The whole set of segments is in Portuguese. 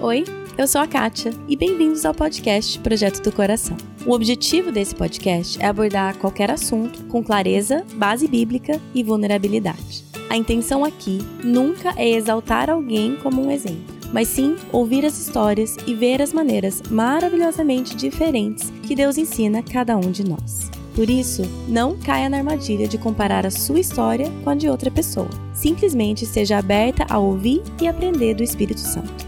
Oi, eu sou a Kátia e bem-vindos ao podcast Projeto do Coração. O objetivo desse podcast é abordar qualquer assunto com clareza, base bíblica e vulnerabilidade. A intenção aqui nunca é exaltar alguém como um exemplo, mas sim ouvir as histórias e ver as maneiras maravilhosamente diferentes que Deus ensina a cada um de nós. Por isso, não caia na armadilha de comparar a sua história com a de outra pessoa. Simplesmente seja aberta a ouvir e aprender do Espírito Santo.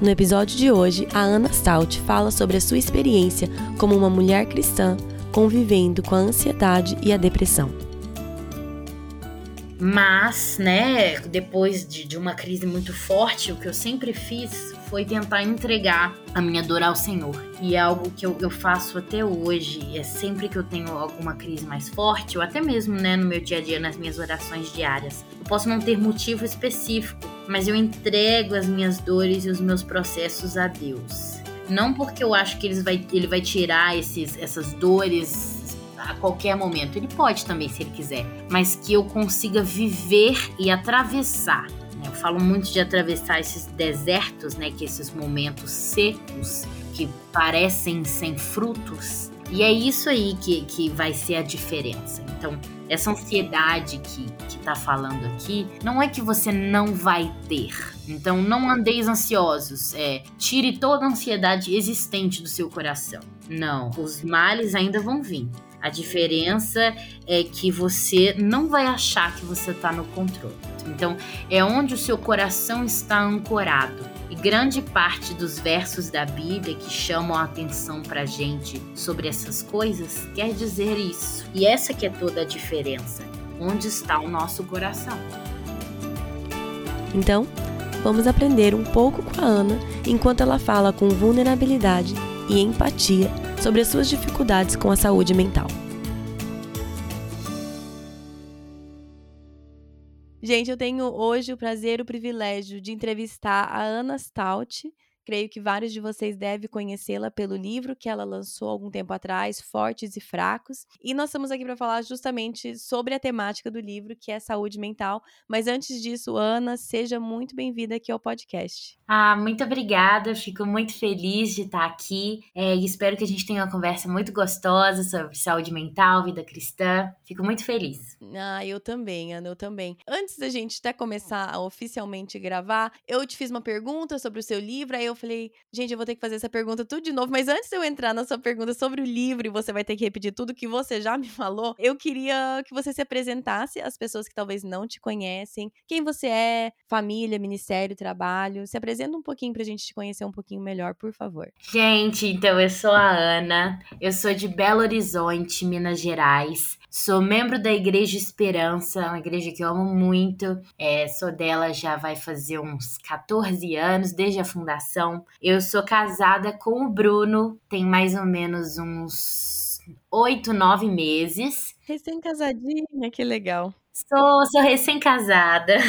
No episódio de hoje, a Ana Stout fala sobre a sua experiência como uma mulher cristã convivendo com a ansiedade e a depressão. Mas, né, depois de, de uma crise muito forte, o que eu sempre fiz foi tentar entregar a minha dor ao Senhor. E é algo que eu, eu faço até hoje. É sempre que eu tenho alguma crise mais forte, ou até mesmo né, no meu dia a dia, nas minhas orações diárias. Eu posso não ter motivo específico, mas eu entrego as minhas dores e os meus processos a Deus. Não porque eu acho que ele vai, ele vai tirar esses, essas dores a qualquer momento. Ele pode também, se ele quiser. Mas que eu consiga viver e atravessar eu falo muito de atravessar esses desertos, né, que esses momentos secos que parecem sem frutos. E é isso aí que, que vai ser a diferença. Então, essa ansiedade que, que tá falando aqui, não é que você não vai ter. Então, não andeis ansiosos. É, tire toda a ansiedade existente do seu coração. Não, os males ainda vão vir. A diferença é que você não vai achar que você está no controle. Então, é onde o seu coração está ancorado. E grande parte dos versos da Bíblia que chamam a atenção para gente sobre essas coisas quer dizer isso. E essa que é toda a diferença. Onde está o nosso coração? Então, vamos aprender um pouco com a Ana enquanto ela fala com vulnerabilidade e empatia sobre as suas dificuldades com a saúde mental. Gente, eu tenho hoje o prazer, o privilégio de entrevistar a Ana Stout, Creio que vários de vocês devem conhecê-la pelo livro que ela lançou algum tempo atrás, Fortes e Fracos. E nós estamos aqui para falar justamente sobre a temática do livro, que é saúde mental. Mas antes disso, Ana, seja muito bem-vinda aqui ao podcast. Ah, muito obrigada. Fico muito feliz de estar aqui é, e espero que a gente tenha uma conversa muito gostosa sobre saúde mental, vida cristã. Fico muito feliz. Ah, eu também, Ana, eu também. Antes da gente até começar a oficialmente gravar, eu te fiz uma pergunta sobre o seu livro, aí eu falei, gente, eu vou ter que fazer essa pergunta tudo de novo, mas antes de eu entrar na sua pergunta sobre o livro e você vai ter que repetir tudo que você já me falou, eu queria que você se apresentasse às pessoas que talvez não te conhecem, quem você é, família, ministério, trabalho. Se apresenta um pouquinho pra gente te conhecer um pouquinho melhor, por favor. Gente, então eu sou a Ana, eu sou de Belo Horizonte, Minas Gerais. Sou membro da Igreja Esperança, uma igreja que eu amo muito. É, sou dela já vai fazer uns 14 anos, desde a fundação. Eu sou casada com o Bruno, tem mais ou menos uns 8, 9 meses. Recém-casadinha, que legal. Sou, sou recém-casada.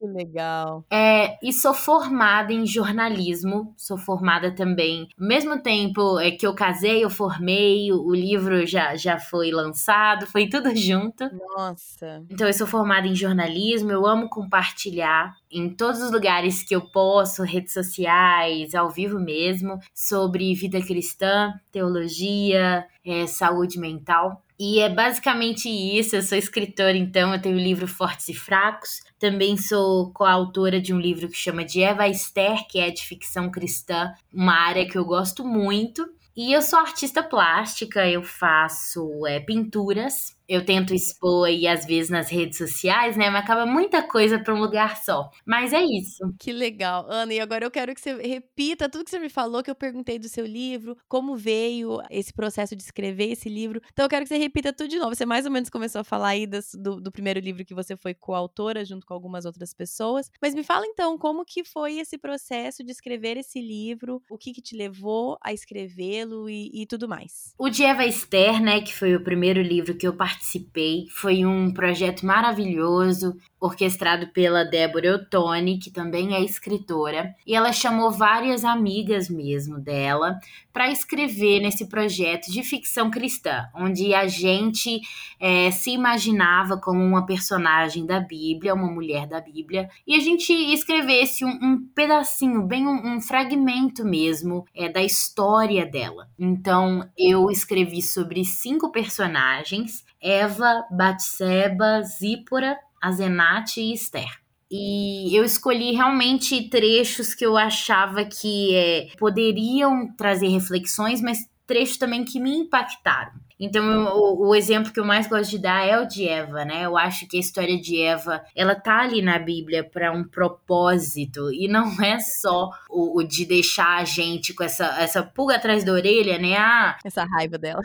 Que legal. É, e sou formada em jornalismo. Sou formada também. Ao mesmo tempo é, que eu casei, eu formei, o, o livro já, já foi lançado, foi tudo junto. Nossa. Então eu sou formada em jornalismo, eu amo compartilhar em todos os lugares que eu posso, redes sociais, ao vivo mesmo, sobre vida cristã, teologia, é, saúde mental. E é basicamente isso. Eu sou escritora, então, eu tenho o livro Fortes e Fracos. Também sou coautora de um livro que chama de Eva Esther, que é de ficção cristã, uma área que eu gosto muito. E eu sou artista plástica, eu faço é, pinturas eu tento expor aí às vezes nas redes sociais, né? Mas acaba muita coisa para um lugar só. Mas é isso. Que legal. Ana, e agora eu quero que você repita tudo que você me falou, que eu perguntei do seu livro, como veio esse processo de escrever esse livro. Então eu quero que você repita tudo de novo. Você mais ou menos começou a falar aí das, do, do primeiro livro que você foi coautora junto com algumas outras pessoas. Mas me fala então como que foi esse processo de escrever esse livro, o que que te levou a escrevê-lo e, e tudo mais. O de Eva Esther, né, que foi o primeiro livro que eu participei participei. Foi um projeto maravilhoso. Orquestrado pela Débora Ottoni, que também é escritora, e ela chamou várias amigas mesmo dela para escrever nesse projeto de ficção cristã, onde a gente é, se imaginava como uma personagem da Bíblia, uma mulher da Bíblia, e a gente escrevesse um, um pedacinho, bem um, um fragmento mesmo é, da história dela. Então eu escrevi sobre cinco personagens: Eva, Batseba, Zípora, Azenate e Esther. E eu escolhi realmente trechos que eu achava que é, poderiam trazer reflexões, mas trechos também que me impactaram. Então, o, o, exemplo que eu mais gosto de dar é o de Eva, né? Eu acho que a história de Eva, ela tá ali na Bíblia para um propósito e não é só o, o, de deixar a gente com essa, essa pulga atrás da orelha, né? Ah, essa raiva dela.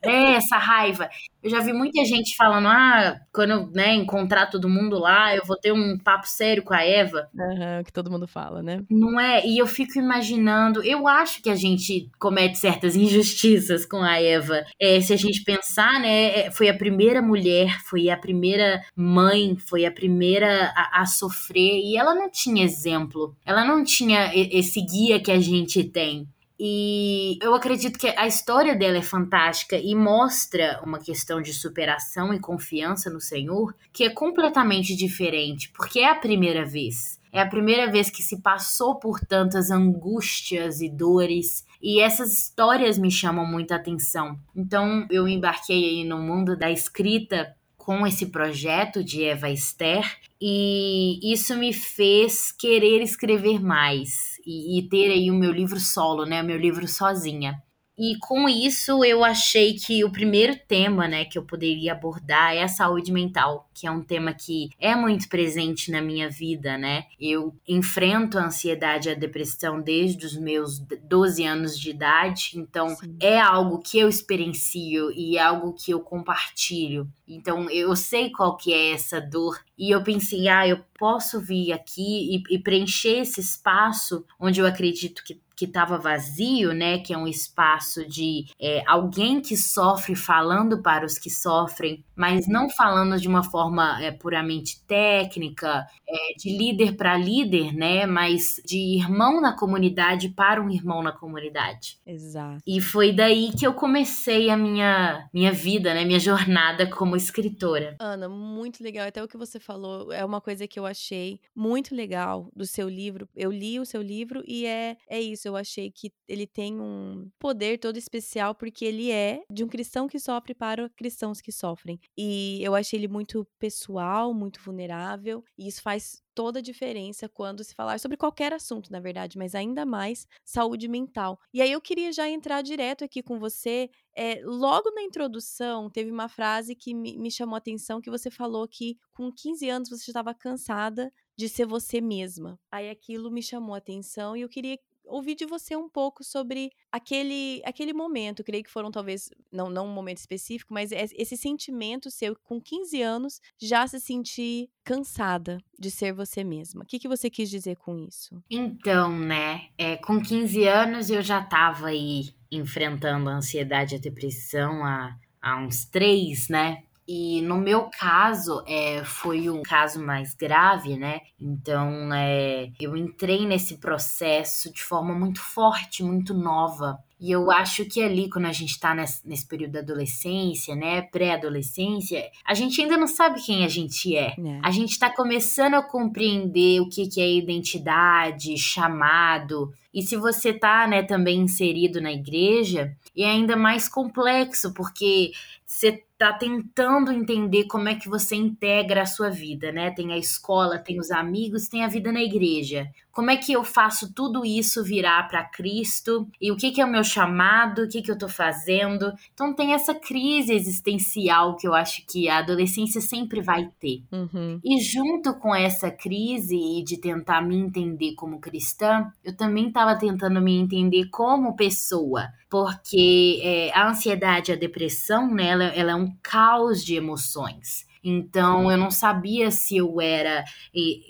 É, essa raiva. Eu já vi muita gente falando, ah, quando eu né, encontrar todo mundo lá, eu vou ter um papo sério com a Eva. Uhum, que todo mundo fala, né? Não é? E eu fico imaginando, eu acho que a gente comete certas injustiças com a Eva. É, se a gente pensar, né, é, foi a primeira mulher, foi a primeira mãe, foi a primeira a, a sofrer, e ela não tinha exemplo. Ela não tinha esse guia que a gente tem. E eu acredito que a história dela é fantástica e mostra uma questão de superação e confiança no Senhor que é completamente diferente, porque é a primeira vez. É a primeira vez que se passou por tantas angústias e dores, e essas histórias me chamam muita atenção. Então eu embarquei aí no mundo da escrita com esse projeto de Eva Esther e isso me fez querer escrever mais e, e ter aí o meu livro solo, né, o meu livro sozinha. E com isso eu achei que o primeiro tema, né, que eu poderia abordar é a saúde mental, que é um tema que é muito presente na minha vida, né? Eu enfrento a ansiedade e a depressão desde os meus 12 anos de idade, então Sim. é algo que eu experiencio e é algo que eu compartilho. Então eu sei qual que é essa dor e eu pensei, ah, eu posso vir aqui e, e preencher esse espaço onde eu acredito que que estava vazio, né? Que é um espaço de é, alguém que sofre falando para os que sofrem, mas não falando de uma forma é, puramente técnica, é, de líder para líder, né? Mas de irmão na comunidade para um irmão na comunidade. Exato. E foi daí que eu comecei a minha, minha vida, né? Minha jornada como escritora. Ana, muito legal. Até o que você falou é uma coisa que eu achei muito legal do seu livro. Eu li o seu livro e é, é isso eu achei que ele tem um poder todo especial porque ele é de um cristão que sofre para cristãos que sofrem. E eu achei ele muito pessoal, muito vulnerável, e isso faz toda a diferença quando se falar sobre qualquer assunto, na verdade, mas ainda mais saúde mental. E aí eu queria já entrar direto aqui com você. É, logo na introdução, teve uma frase que me, me chamou a atenção, que você falou que com 15 anos você estava cansada de ser você mesma. Aí aquilo me chamou a atenção e eu queria ouvir de você um pouco sobre aquele, aquele momento. creio que foram talvez, não, não um momento específico, mas esse sentimento seu com 15 anos já se sentir cansada de ser você mesma. O que, que você quis dizer com isso? Então, né, é, com 15 anos eu já estava aí enfrentando a ansiedade e a depressão há, há uns três, né? E no meu caso, é, foi um caso mais grave, né? Então, é, eu entrei nesse processo de forma muito forte, muito nova. E eu acho que ali, quando a gente tá nesse, período da adolescência, né, pré-adolescência, a gente ainda não sabe quem a gente é. é. A gente tá começando a compreender o que, que é identidade, chamado. E se você tá, né, também inserido na igreja, é ainda mais complexo, porque você tá tentando entender como é que você integra a sua vida, né? Tem a escola, tem os amigos, tem a vida na igreja. Como é que eu faço tudo isso virar para Cristo? E o que, que é o meu chamado? O que, que eu tô fazendo? Então tem essa crise existencial que eu acho que a adolescência sempre vai ter. Uhum. E junto com essa crise de tentar me entender como cristã, eu também estava tentando me entender como pessoa. Porque é, a ansiedade, a depressão, né, ela, ela é um caos de emoções. Então eu não sabia se eu era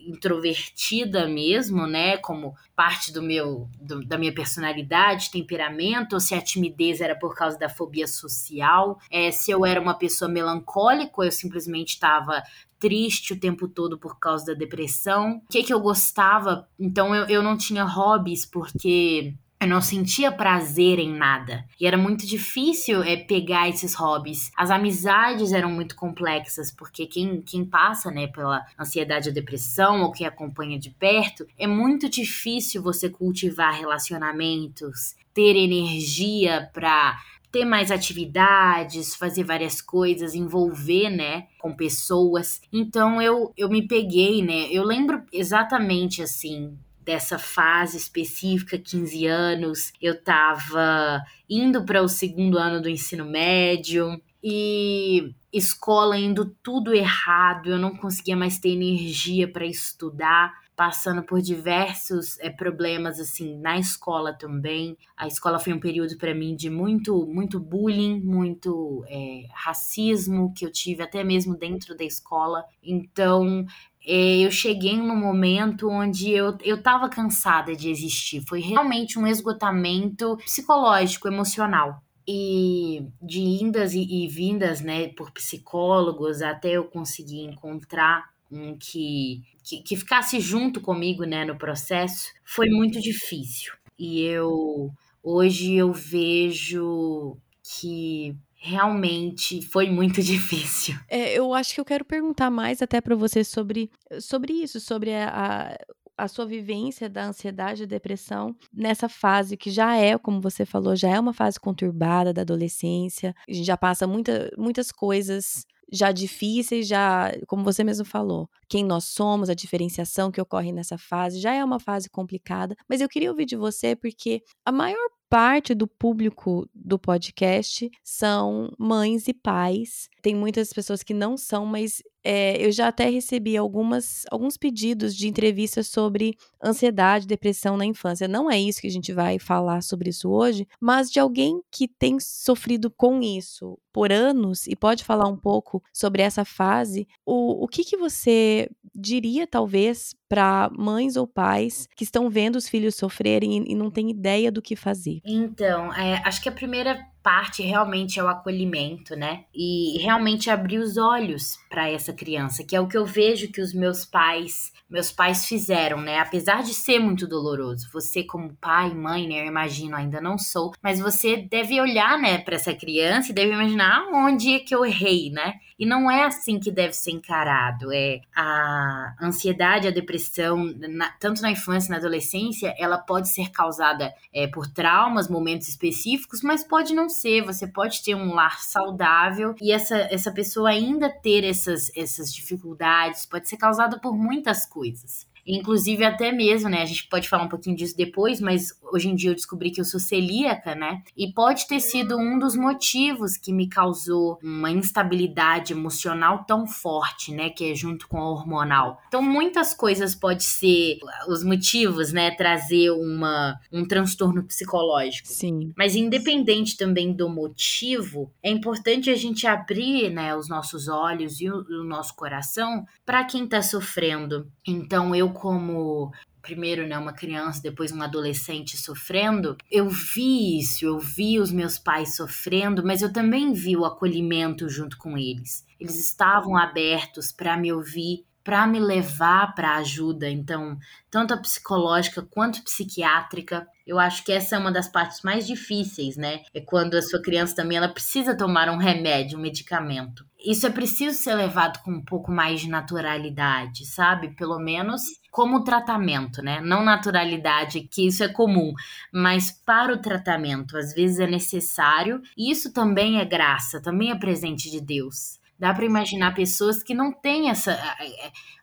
introvertida mesmo, né, como parte do meu do, da minha personalidade, temperamento, ou se a timidez era por causa da fobia social, é, se eu era uma pessoa melancólica, eu simplesmente estava triste o tempo todo por causa da depressão. O que que eu gostava? Então eu, eu não tinha hobbies porque eu não sentia prazer em nada. E era muito difícil é, pegar esses hobbies. As amizades eram muito complexas, porque quem, quem passa né, pela ansiedade ou depressão, ou que acompanha de perto, é muito difícil você cultivar relacionamentos, ter energia para ter mais atividades, fazer várias coisas, envolver, né, com pessoas. Então eu eu me peguei, né? Eu lembro exatamente assim dessa fase específica, 15 anos, eu tava indo para o segundo ano do ensino médio e escola indo tudo errado, eu não conseguia mais ter energia para estudar passando por diversos é, problemas assim na escola também. A escola foi um período para mim de muito muito bullying, muito é, racismo que eu tive até mesmo dentro da escola. Então eu cheguei num momento onde eu, eu tava cansada de existir. Foi realmente um esgotamento psicológico, emocional. E de indas e, e vindas, né, por psicólogos, até eu conseguir encontrar um que, que, que ficasse junto comigo, né, no processo, foi muito difícil. E eu, hoje eu vejo que realmente foi muito difícil. É, eu acho que eu quero perguntar mais até para você sobre, sobre isso, sobre a, a, sua vivência da ansiedade e depressão nessa fase que já é, como você falou, já é uma fase conturbada da adolescência. A gente já passa muita, muitas coisas já difíceis, já, como você mesmo falou, quem nós somos, a diferenciação que ocorre nessa fase, já é uma fase complicada. Mas eu queria ouvir de você porque a maior parte do público do podcast são mães e pais. Tem muitas pessoas que não são, mas é, eu já até recebi algumas, alguns pedidos de entrevistas sobre ansiedade, depressão na infância. Não é isso que a gente vai falar sobre isso hoje, mas de alguém que tem sofrido com isso por anos e pode falar um pouco sobre essa fase, o, o que, que você diria, talvez, para mães ou pais que estão vendo os filhos sofrerem e, e não têm ideia do que fazer? Então, é, acho que a primeira parte realmente é o acolhimento, né? E realmente abrir os olhos para essa criança, que é o que eu vejo que os meus pais, meus pais fizeram, né? Apesar de ser muito doloroso, você como pai, mãe, né, eu imagino, ainda não sou, mas você deve olhar, né, para essa criança e deve imaginar onde é que eu errei, né? E não é assim que deve ser encarado. É a ansiedade, a depressão, na, tanto na infância na adolescência, ela pode ser causada é, por traumas, momentos específicos, mas pode não ser. Você pode ter um lar saudável e essa, essa pessoa ainda ter essas, essas dificuldades, pode ser causada por muitas coisas coisas. Inclusive, até mesmo, né? A gente pode falar um pouquinho disso depois, mas hoje em dia eu descobri que eu sou celíaca, né? E pode ter sido um dos motivos que me causou uma instabilidade emocional tão forte, né? Que é junto com a hormonal. Então, muitas coisas pode ser os motivos, né? Trazer uma, um transtorno psicológico. Sim. Mas independente também do motivo, é importante a gente abrir, né? Os nossos olhos e o, o nosso coração para quem tá sofrendo. Então, eu como primeiro, né, uma criança, depois um adolescente sofrendo, eu vi isso, eu vi os meus pais sofrendo, mas eu também vi o acolhimento junto com eles. Eles estavam abertos para me ouvir, para me levar para ajuda, então, tanto a psicológica quanto a psiquiátrica. Eu acho que essa é uma das partes mais difíceis, né? É quando a sua criança também ela precisa tomar um remédio, um medicamento. Isso é preciso ser levado com um pouco mais de naturalidade, sabe? Pelo menos como tratamento, né? Não naturalidade, que isso é comum, mas para o tratamento, às vezes é necessário, e isso também é graça, também é presente de Deus. Dá para imaginar pessoas que não têm essa.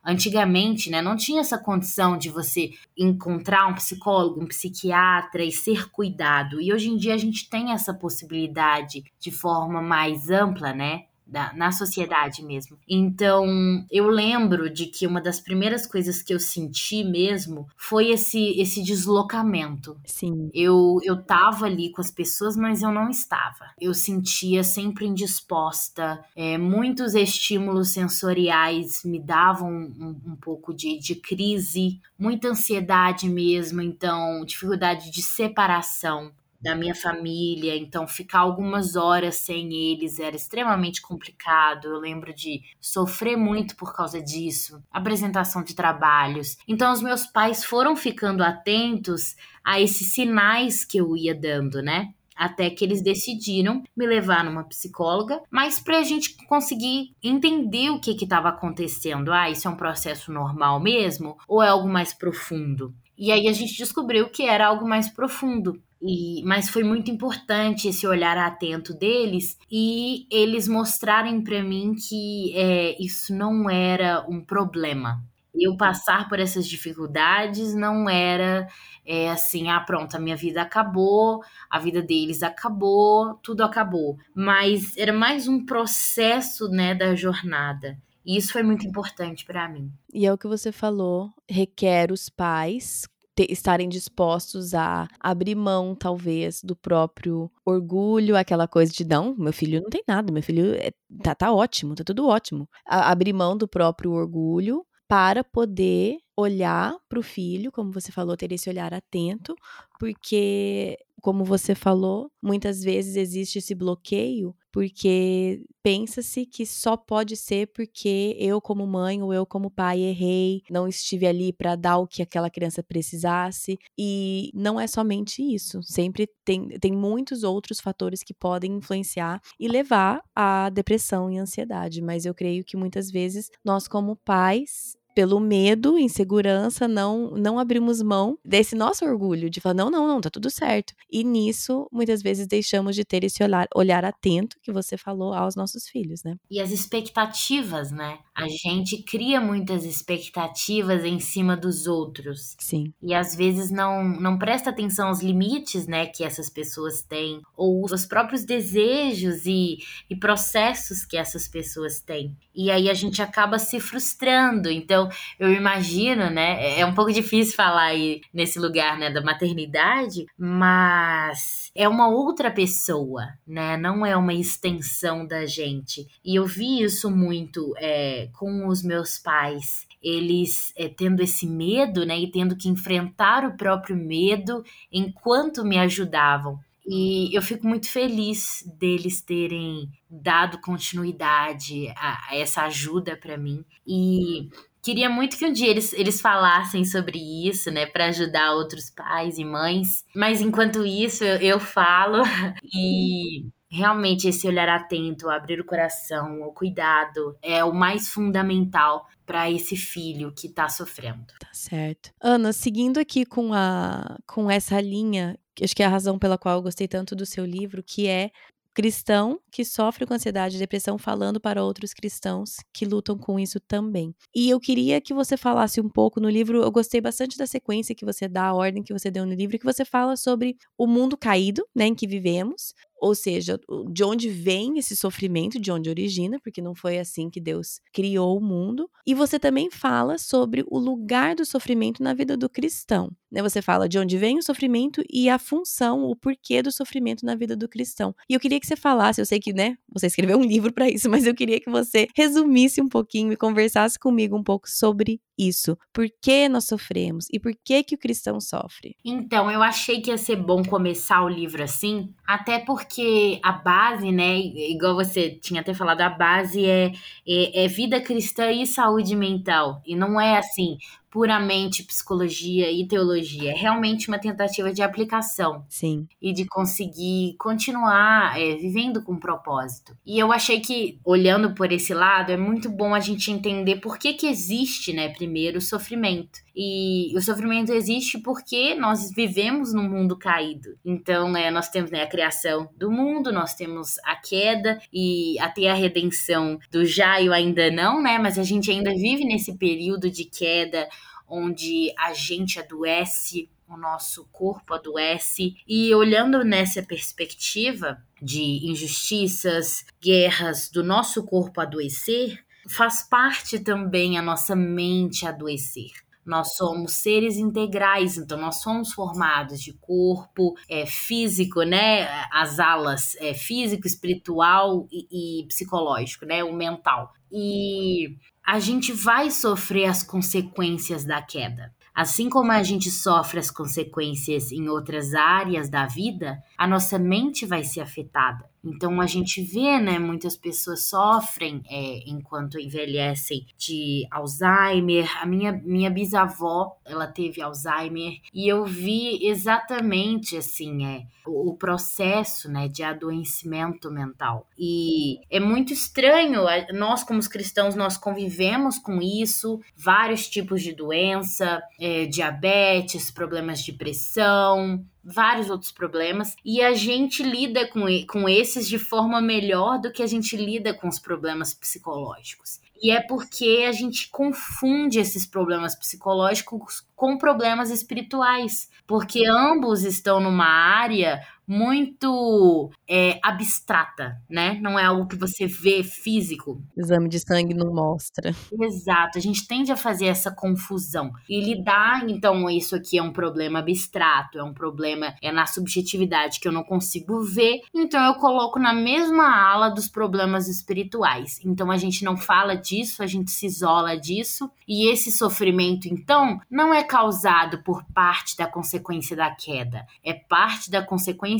Antigamente, né? Não tinha essa condição de você encontrar um psicólogo, um psiquiatra e ser cuidado. E hoje em dia a gente tem essa possibilidade de forma mais ampla, né? Da, na sociedade mesmo. Então, eu lembro de que uma das primeiras coisas que eu senti mesmo foi esse, esse deslocamento. Sim. Eu, eu tava ali com as pessoas, mas eu não estava. Eu sentia sempre indisposta. É, muitos estímulos sensoriais me davam um, um pouco de, de crise, muita ansiedade mesmo, então, dificuldade de separação da minha família, então ficar algumas horas sem eles era extremamente complicado. Eu lembro de sofrer muito por causa disso, apresentação de trabalhos. Então os meus pais foram ficando atentos a esses sinais que eu ia dando, né? Até que eles decidiram me levar numa psicóloga, mas para a gente conseguir entender o que estava acontecendo. Ah, isso é um processo normal mesmo? Ou é algo mais profundo? E aí a gente descobriu que era algo mais profundo. E, mas foi muito importante esse olhar atento deles e eles mostrarem para mim que é, isso não era um problema. Eu passar por essas dificuldades não era é, assim, ah, pronto, a minha vida acabou, a vida deles acabou, tudo acabou. Mas era mais um processo, né, da jornada. E isso foi muito importante para mim. E é o que você falou, requer os pais estarem dispostos a abrir mão, talvez, do próprio orgulho, aquela coisa de não, meu filho não tem nada, meu filho é, tá, tá ótimo, tá tudo ótimo. A, abrir mão do próprio orgulho para poder olhar para o filho, como você falou, ter esse olhar atento, porque, como você falou, muitas vezes existe esse bloqueio porque pensa-se que só pode ser porque eu, como mãe ou eu, como pai, errei, não estive ali para dar o que aquela criança precisasse. E não é somente isso. Sempre tem, tem muitos outros fatores que podem influenciar e levar à depressão e ansiedade. Mas eu creio que muitas vezes nós, como pais, pelo medo, insegurança, não não abrimos mão desse nosso orgulho de falar não, não, não, tá tudo certo. E nisso, muitas vezes deixamos de ter esse olhar, olhar atento que você falou aos nossos filhos, né? E as expectativas, né? A gente cria muitas expectativas em cima dos outros. Sim. E às vezes não não presta atenção aos limites, né, que essas pessoas têm ou os próprios desejos e, e processos que essas pessoas têm. E aí a gente acaba se frustrando. Então, eu imagino, né? É um pouco difícil falar aí nesse lugar, né, da maternidade, mas é uma outra pessoa, né? Não é uma extensão da gente. E eu vi isso muito é, com os meus pais eles é, tendo esse medo, né, e tendo que enfrentar o próprio medo enquanto me ajudavam. E eu fico muito feliz deles terem dado continuidade a, a essa ajuda para mim. E Queria muito que um dia eles, eles falassem sobre isso, né, para ajudar outros pais e mães. Mas enquanto isso, eu, eu falo e realmente esse olhar atento, abrir o coração, o cuidado é o mais fundamental para esse filho que está sofrendo. Tá certo. Ana, seguindo aqui com a com essa linha, acho que é a razão pela qual eu gostei tanto do seu livro, que é cristão que sofre com ansiedade e depressão falando para outros cristãos que lutam com isso também. E eu queria que você falasse um pouco no livro, eu gostei bastante da sequência que você dá, a ordem que você deu no livro, que você fala sobre o mundo caído, né, em que vivemos, ou seja, de onde vem esse sofrimento, de onde origina, porque não foi assim que Deus criou o mundo. E você também fala sobre o lugar do sofrimento na vida do cristão. Né? Você fala de onde vem o sofrimento e a função, o porquê do sofrimento na vida do cristão. E eu queria que você falasse, eu sei que, né, você escreveu um livro para isso, mas eu queria que você resumisse um pouquinho e conversasse comigo um pouco sobre isso. Por que nós sofremos e por que que o cristão sofre? Então, eu achei que ia ser bom começar o livro assim, até porque a base, né, igual você tinha até falado, a base é, é, é vida cristã e saúde mental. E não é assim, puramente psicologia e teologia. É realmente uma tentativa de aplicação. Sim. E de conseguir continuar é, vivendo com propósito. E eu achei que, olhando por esse lado, é muito bom a gente entender por que, que existe, né, primeiro, o sofrimento. E o sofrimento existe porque nós vivemos num mundo caído. Então, né, nós temos né, a criação do mundo, nós temos a queda e até a redenção do já e o ainda não, né? Mas a gente ainda vive nesse período de queda onde a gente adoece, o nosso corpo adoece. E olhando nessa perspectiva de injustiças, guerras, do nosso corpo adoecer, faz parte também a nossa mente adoecer. Nós somos seres integrais, então nós somos formados de corpo, é, físico, né? As alas, é, físico, espiritual e, e psicológico, né? O mental. E a gente vai sofrer as consequências da queda. Assim como a gente sofre as consequências em outras áreas da vida, a nossa mente vai ser afetada. Então a gente vê, né, muitas pessoas sofrem é, enquanto envelhecem de Alzheimer. A minha, minha bisavó, ela teve Alzheimer e eu vi exatamente assim, é, o, o processo, né, de adoecimento mental. E é muito estranho, nós como cristãos, nós convivemos com isso, vários tipos de doença, é, diabetes, problemas de pressão, vários outros problemas e a gente lida com, com esses de forma melhor do que a gente lida com os problemas psicológicos. E é porque a gente confunde esses problemas psicológicos com problemas espirituais, porque ambos estão numa área muito é, abstrata, né? Não é algo que você vê físico. Exame de sangue não mostra. Exato, a gente tende a fazer essa confusão e lidar, então, isso aqui é um problema abstrato, é um problema é na subjetividade que eu não consigo ver, então eu coloco na mesma ala dos problemas espirituais. Então a gente não fala disso, a gente se isola disso e esse sofrimento, então, não é causado por parte da consequência da queda, é parte da consequência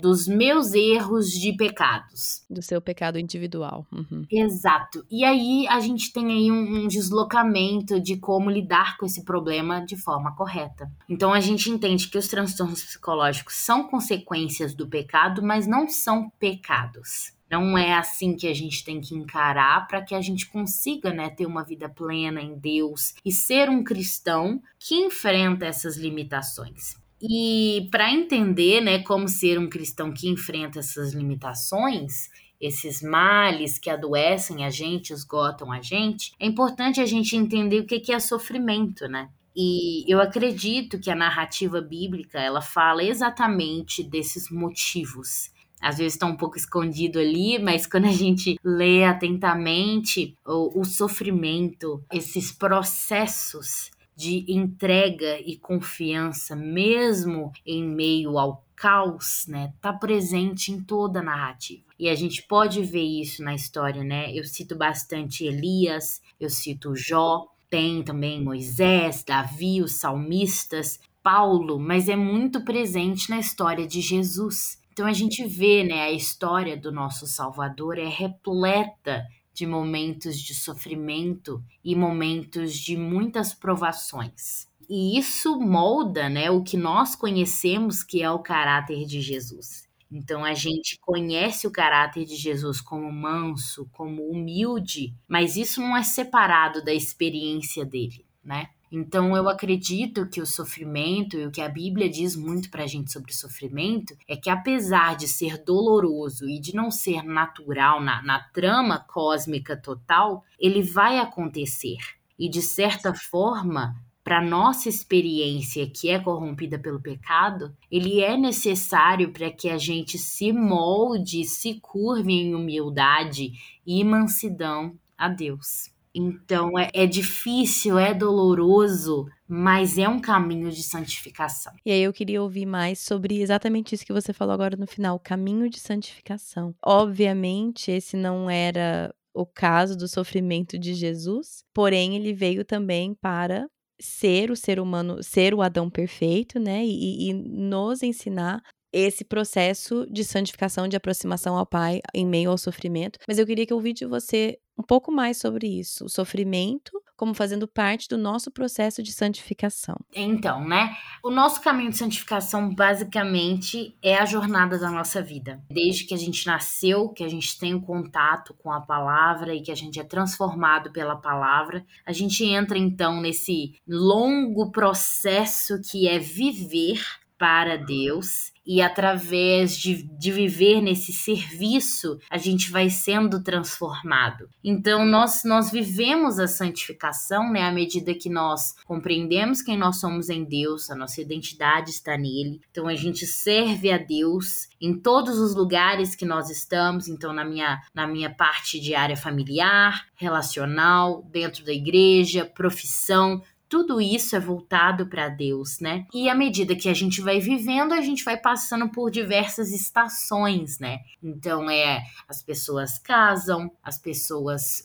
dos meus erros de pecados. Do seu pecado individual. Uhum. Exato. E aí a gente tem aí um, um deslocamento de como lidar com esse problema de forma correta. Então a gente entende que os transtornos psicológicos são consequências do pecado, mas não são pecados. Não é assim que a gente tem que encarar para que a gente consiga né, ter uma vida plena em Deus e ser um cristão que enfrenta essas limitações. E para entender né, como ser um cristão que enfrenta essas limitações, esses males que adoecem a gente, esgotam a gente, é importante a gente entender o que é sofrimento, né? E eu acredito que a narrativa bíblica ela fala exatamente desses motivos às vezes está um pouco escondido ali, mas quando a gente lê atentamente o, o sofrimento, esses processos de entrega e confiança, mesmo em meio ao caos, né, tá presente em toda a narrativa. E a gente pode ver isso na história, né? Eu cito bastante Elias, eu cito Jó, tem também Moisés, Davi, os salmistas, Paulo, mas é muito presente na história de Jesus. Então a gente vê, né, a história do nosso Salvador é repleta de momentos de sofrimento e momentos de muitas provações. E isso molda, né, o que nós conhecemos que é o caráter de Jesus. Então a gente conhece o caráter de Jesus como manso, como humilde, mas isso não é separado da experiência dele, né? Então, eu acredito que o sofrimento e o que a Bíblia diz muito para a gente sobre sofrimento é que, apesar de ser doloroso e de não ser natural na, na trama cósmica total, ele vai acontecer. E, de certa forma, para nossa experiência que é corrompida pelo pecado, ele é necessário para que a gente se molde, se curve em humildade e mansidão a Deus. Então é, é, difícil, é doloroso, mas é um caminho de santificação. E aí eu queria ouvir mais sobre exatamente isso que você falou agora no final, o caminho de santificação. Obviamente, esse não era o caso do sofrimento de Jesus, porém ele veio também para ser o ser humano, ser o Adão perfeito, né? E, e nos ensinar esse processo de santificação, de aproximação ao Pai em meio ao sofrimento. Mas eu queria que eu ouvisse de você um pouco mais sobre isso, o sofrimento como fazendo parte do nosso processo de santificação. Então, né? O nosso caminho de santificação basicamente é a jornada da nossa vida. Desde que a gente nasceu, que a gente tem o contato com a palavra e que a gente é transformado pela palavra, a gente entra então nesse longo processo que é viver para Deus e através de, de viver nesse serviço, a gente vai sendo transformado. Então, nós, nós vivemos a santificação, né, à medida que nós compreendemos quem nós somos em Deus, a nossa identidade está nele. Então, a gente serve a Deus em todos os lugares que nós estamos. Então, na minha, na minha parte de área familiar, relacional, dentro da igreja, profissão, tudo isso é voltado para Deus, né? E à medida que a gente vai vivendo, a gente vai passando por diversas estações, né? Então é as pessoas casam, as pessoas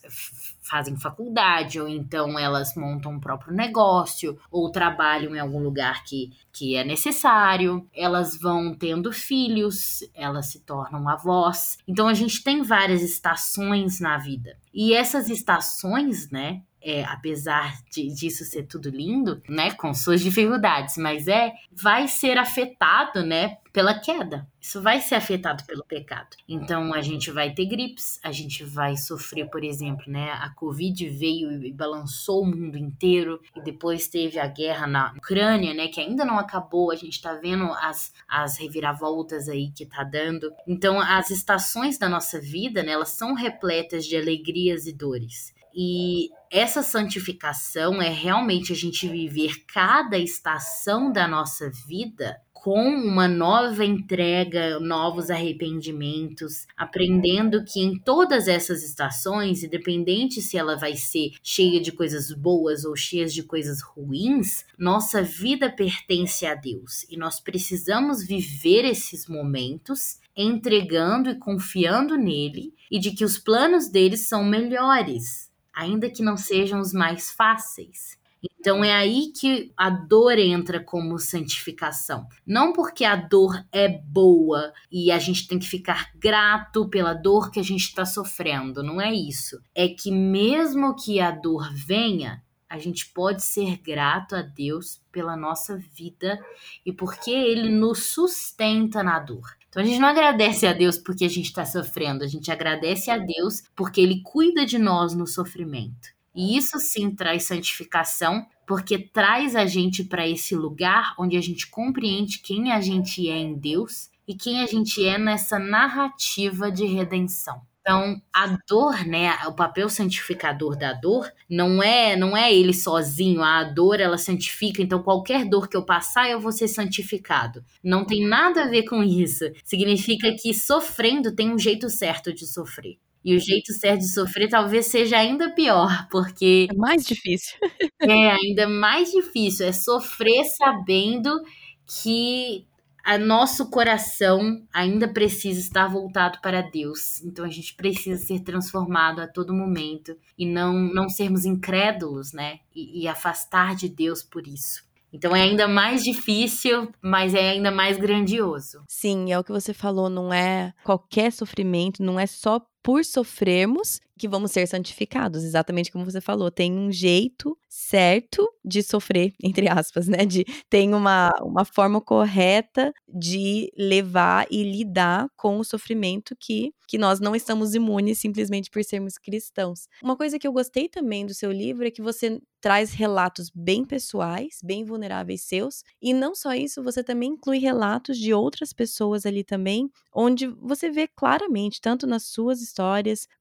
fazem faculdade, ou então elas montam um próprio negócio, ou trabalham em algum lugar que, que é necessário, elas vão tendo filhos, elas se tornam avós. Então a gente tem várias estações na vida. E essas estações, né, é, apesar de, disso ser tudo lindo, né, com suas dificuldades, mas é, vai ser afetado, né, pela queda. Isso vai ser afetado pelo pecado. Então a gente vai ter gripes, a gente vai sofrer, por exemplo, né, a Covid veio e balançou o mundo inteiro e depois teve a guerra na Ucrânia, né, que ainda não acabou. A gente tá vendo as, as reviravoltas aí que tá dando. Então as estações da nossa vida, né, elas são repletas de alegrias e dores. E essa santificação é realmente a gente viver cada estação da nossa vida com uma nova entrega, novos arrependimentos, aprendendo que em todas essas estações, independente se ela vai ser cheia de coisas boas ou cheia de coisas ruins, nossa vida pertence a Deus. E nós precisamos viver esses momentos entregando e confiando nele e de que os planos dele são melhores ainda que não sejam os mais fáceis. Então é aí que a dor entra como santificação. Não porque a dor é boa e a gente tem que ficar grato pela dor que a gente está sofrendo. Não é isso. É que mesmo que a dor venha, a gente pode ser grato a Deus pela nossa vida e porque Ele nos sustenta na dor. Então a gente não agradece a Deus porque a gente está sofrendo, a gente agradece a Deus porque Ele cuida de nós no sofrimento. E isso sim traz santificação, porque traz a gente para esse lugar onde a gente compreende quem a gente é em Deus e quem a gente é nessa narrativa de redenção. Então, a dor, né, o papel santificador da dor não é, não é ele sozinho, a dor ela santifica, então qualquer dor que eu passar eu vou ser santificado. Não tem nada a ver com isso. Significa que sofrendo tem um jeito certo de sofrer. E o jeito certo de sofrer talvez seja ainda pior, porque. É mais difícil. é, ainda mais difícil. É sofrer sabendo que a nosso coração ainda precisa estar voltado para Deus. Então a gente precisa ser transformado a todo momento e não não sermos incrédulos, né? E, e afastar de Deus por isso. Então é ainda mais difícil, mas é ainda mais grandioso. Sim, é o que você falou, não é qualquer sofrimento, não é só por sofrermos que vamos ser santificados, exatamente como você falou. Tem um jeito certo de sofrer, entre aspas, né? De, tem uma, uma forma correta de levar e lidar com o sofrimento que, que nós não estamos imunes simplesmente por sermos cristãos. Uma coisa que eu gostei também do seu livro é que você traz relatos bem pessoais, bem vulneráveis seus, e não só isso, você também inclui relatos de outras pessoas ali também, onde você vê claramente, tanto nas suas histórias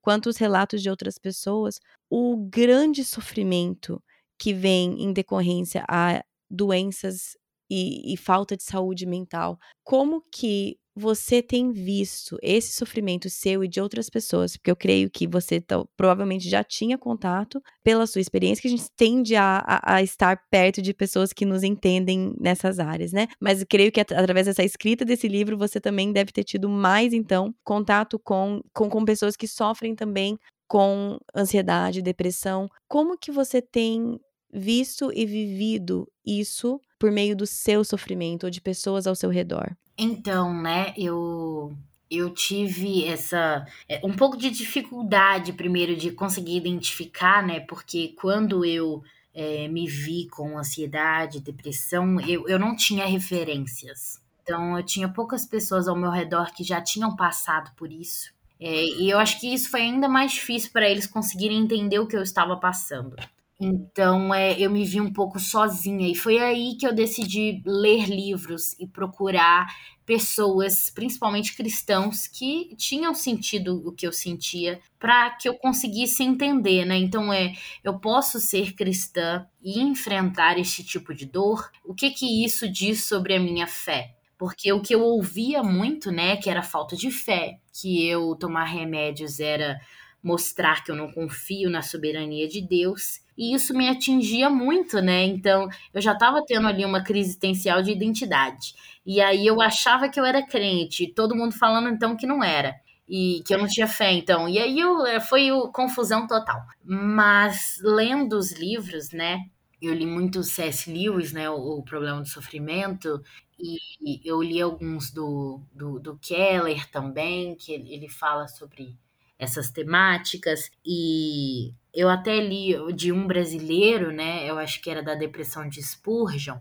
quanto os relatos relatos de outras pessoas, o grande sofrimento que vem em decorrência a doenças e, e, falta de saúde mental. Como que você tem visto esse sofrimento seu e de outras pessoas? Porque eu creio que você tá, provavelmente já tinha contato pela sua experiência, que a gente tende a, a, a, estar perto de pessoas que nos entendem nessas áreas, né? Mas eu creio que através dessa escrita desse livro, você também deve ter tido mais, então, contato com, com, com pessoas que sofrem também com ansiedade, depressão. Como que você tem visto e vivido isso por meio do seu sofrimento ou de pessoas ao seu redor? Então, né, eu eu tive essa é, um pouco de dificuldade primeiro de conseguir identificar, né, porque quando eu é, me vi com ansiedade, depressão, eu, eu não tinha referências. Então, eu tinha poucas pessoas ao meu redor que já tinham passado por isso. É, e eu acho que isso foi ainda mais difícil para eles conseguirem entender o que eu estava passando. Então, é, eu me vi um pouco sozinha. E foi aí que eu decidi ler livros e procurar pessoas, principalmente cristãos, que tinham sentido o que eu sentia, para que eu conseguisse entender, né? Então, é, eu posso ser cristã e enfrentar este tipo de dor? O que que isso diz sobre a minha fé? Porque o que eu ouvia muito, né, que era falta de fé, que eu tomar remédios era mostrar que eu não confio na soberania de Deus. E isso me atingia muito, né? Então, eu já estava tendo ali uma crise existencial de identidade. E aí eu achava que eu era crente, todo mundo falando então que não era. E que eu não tinha fé, então. E aí eu, eh, foi o, confusão total. Mas lendo os livros, né? Eu li muito C.S. Lewis, né? O, o Problema do Sofrimento. E eu li alguns do, do, do Keller também, que ele, ele fala sobre essas temáticas e eu até li de um brasileiro, né? Eu acho que era da depressão de Spurgeon.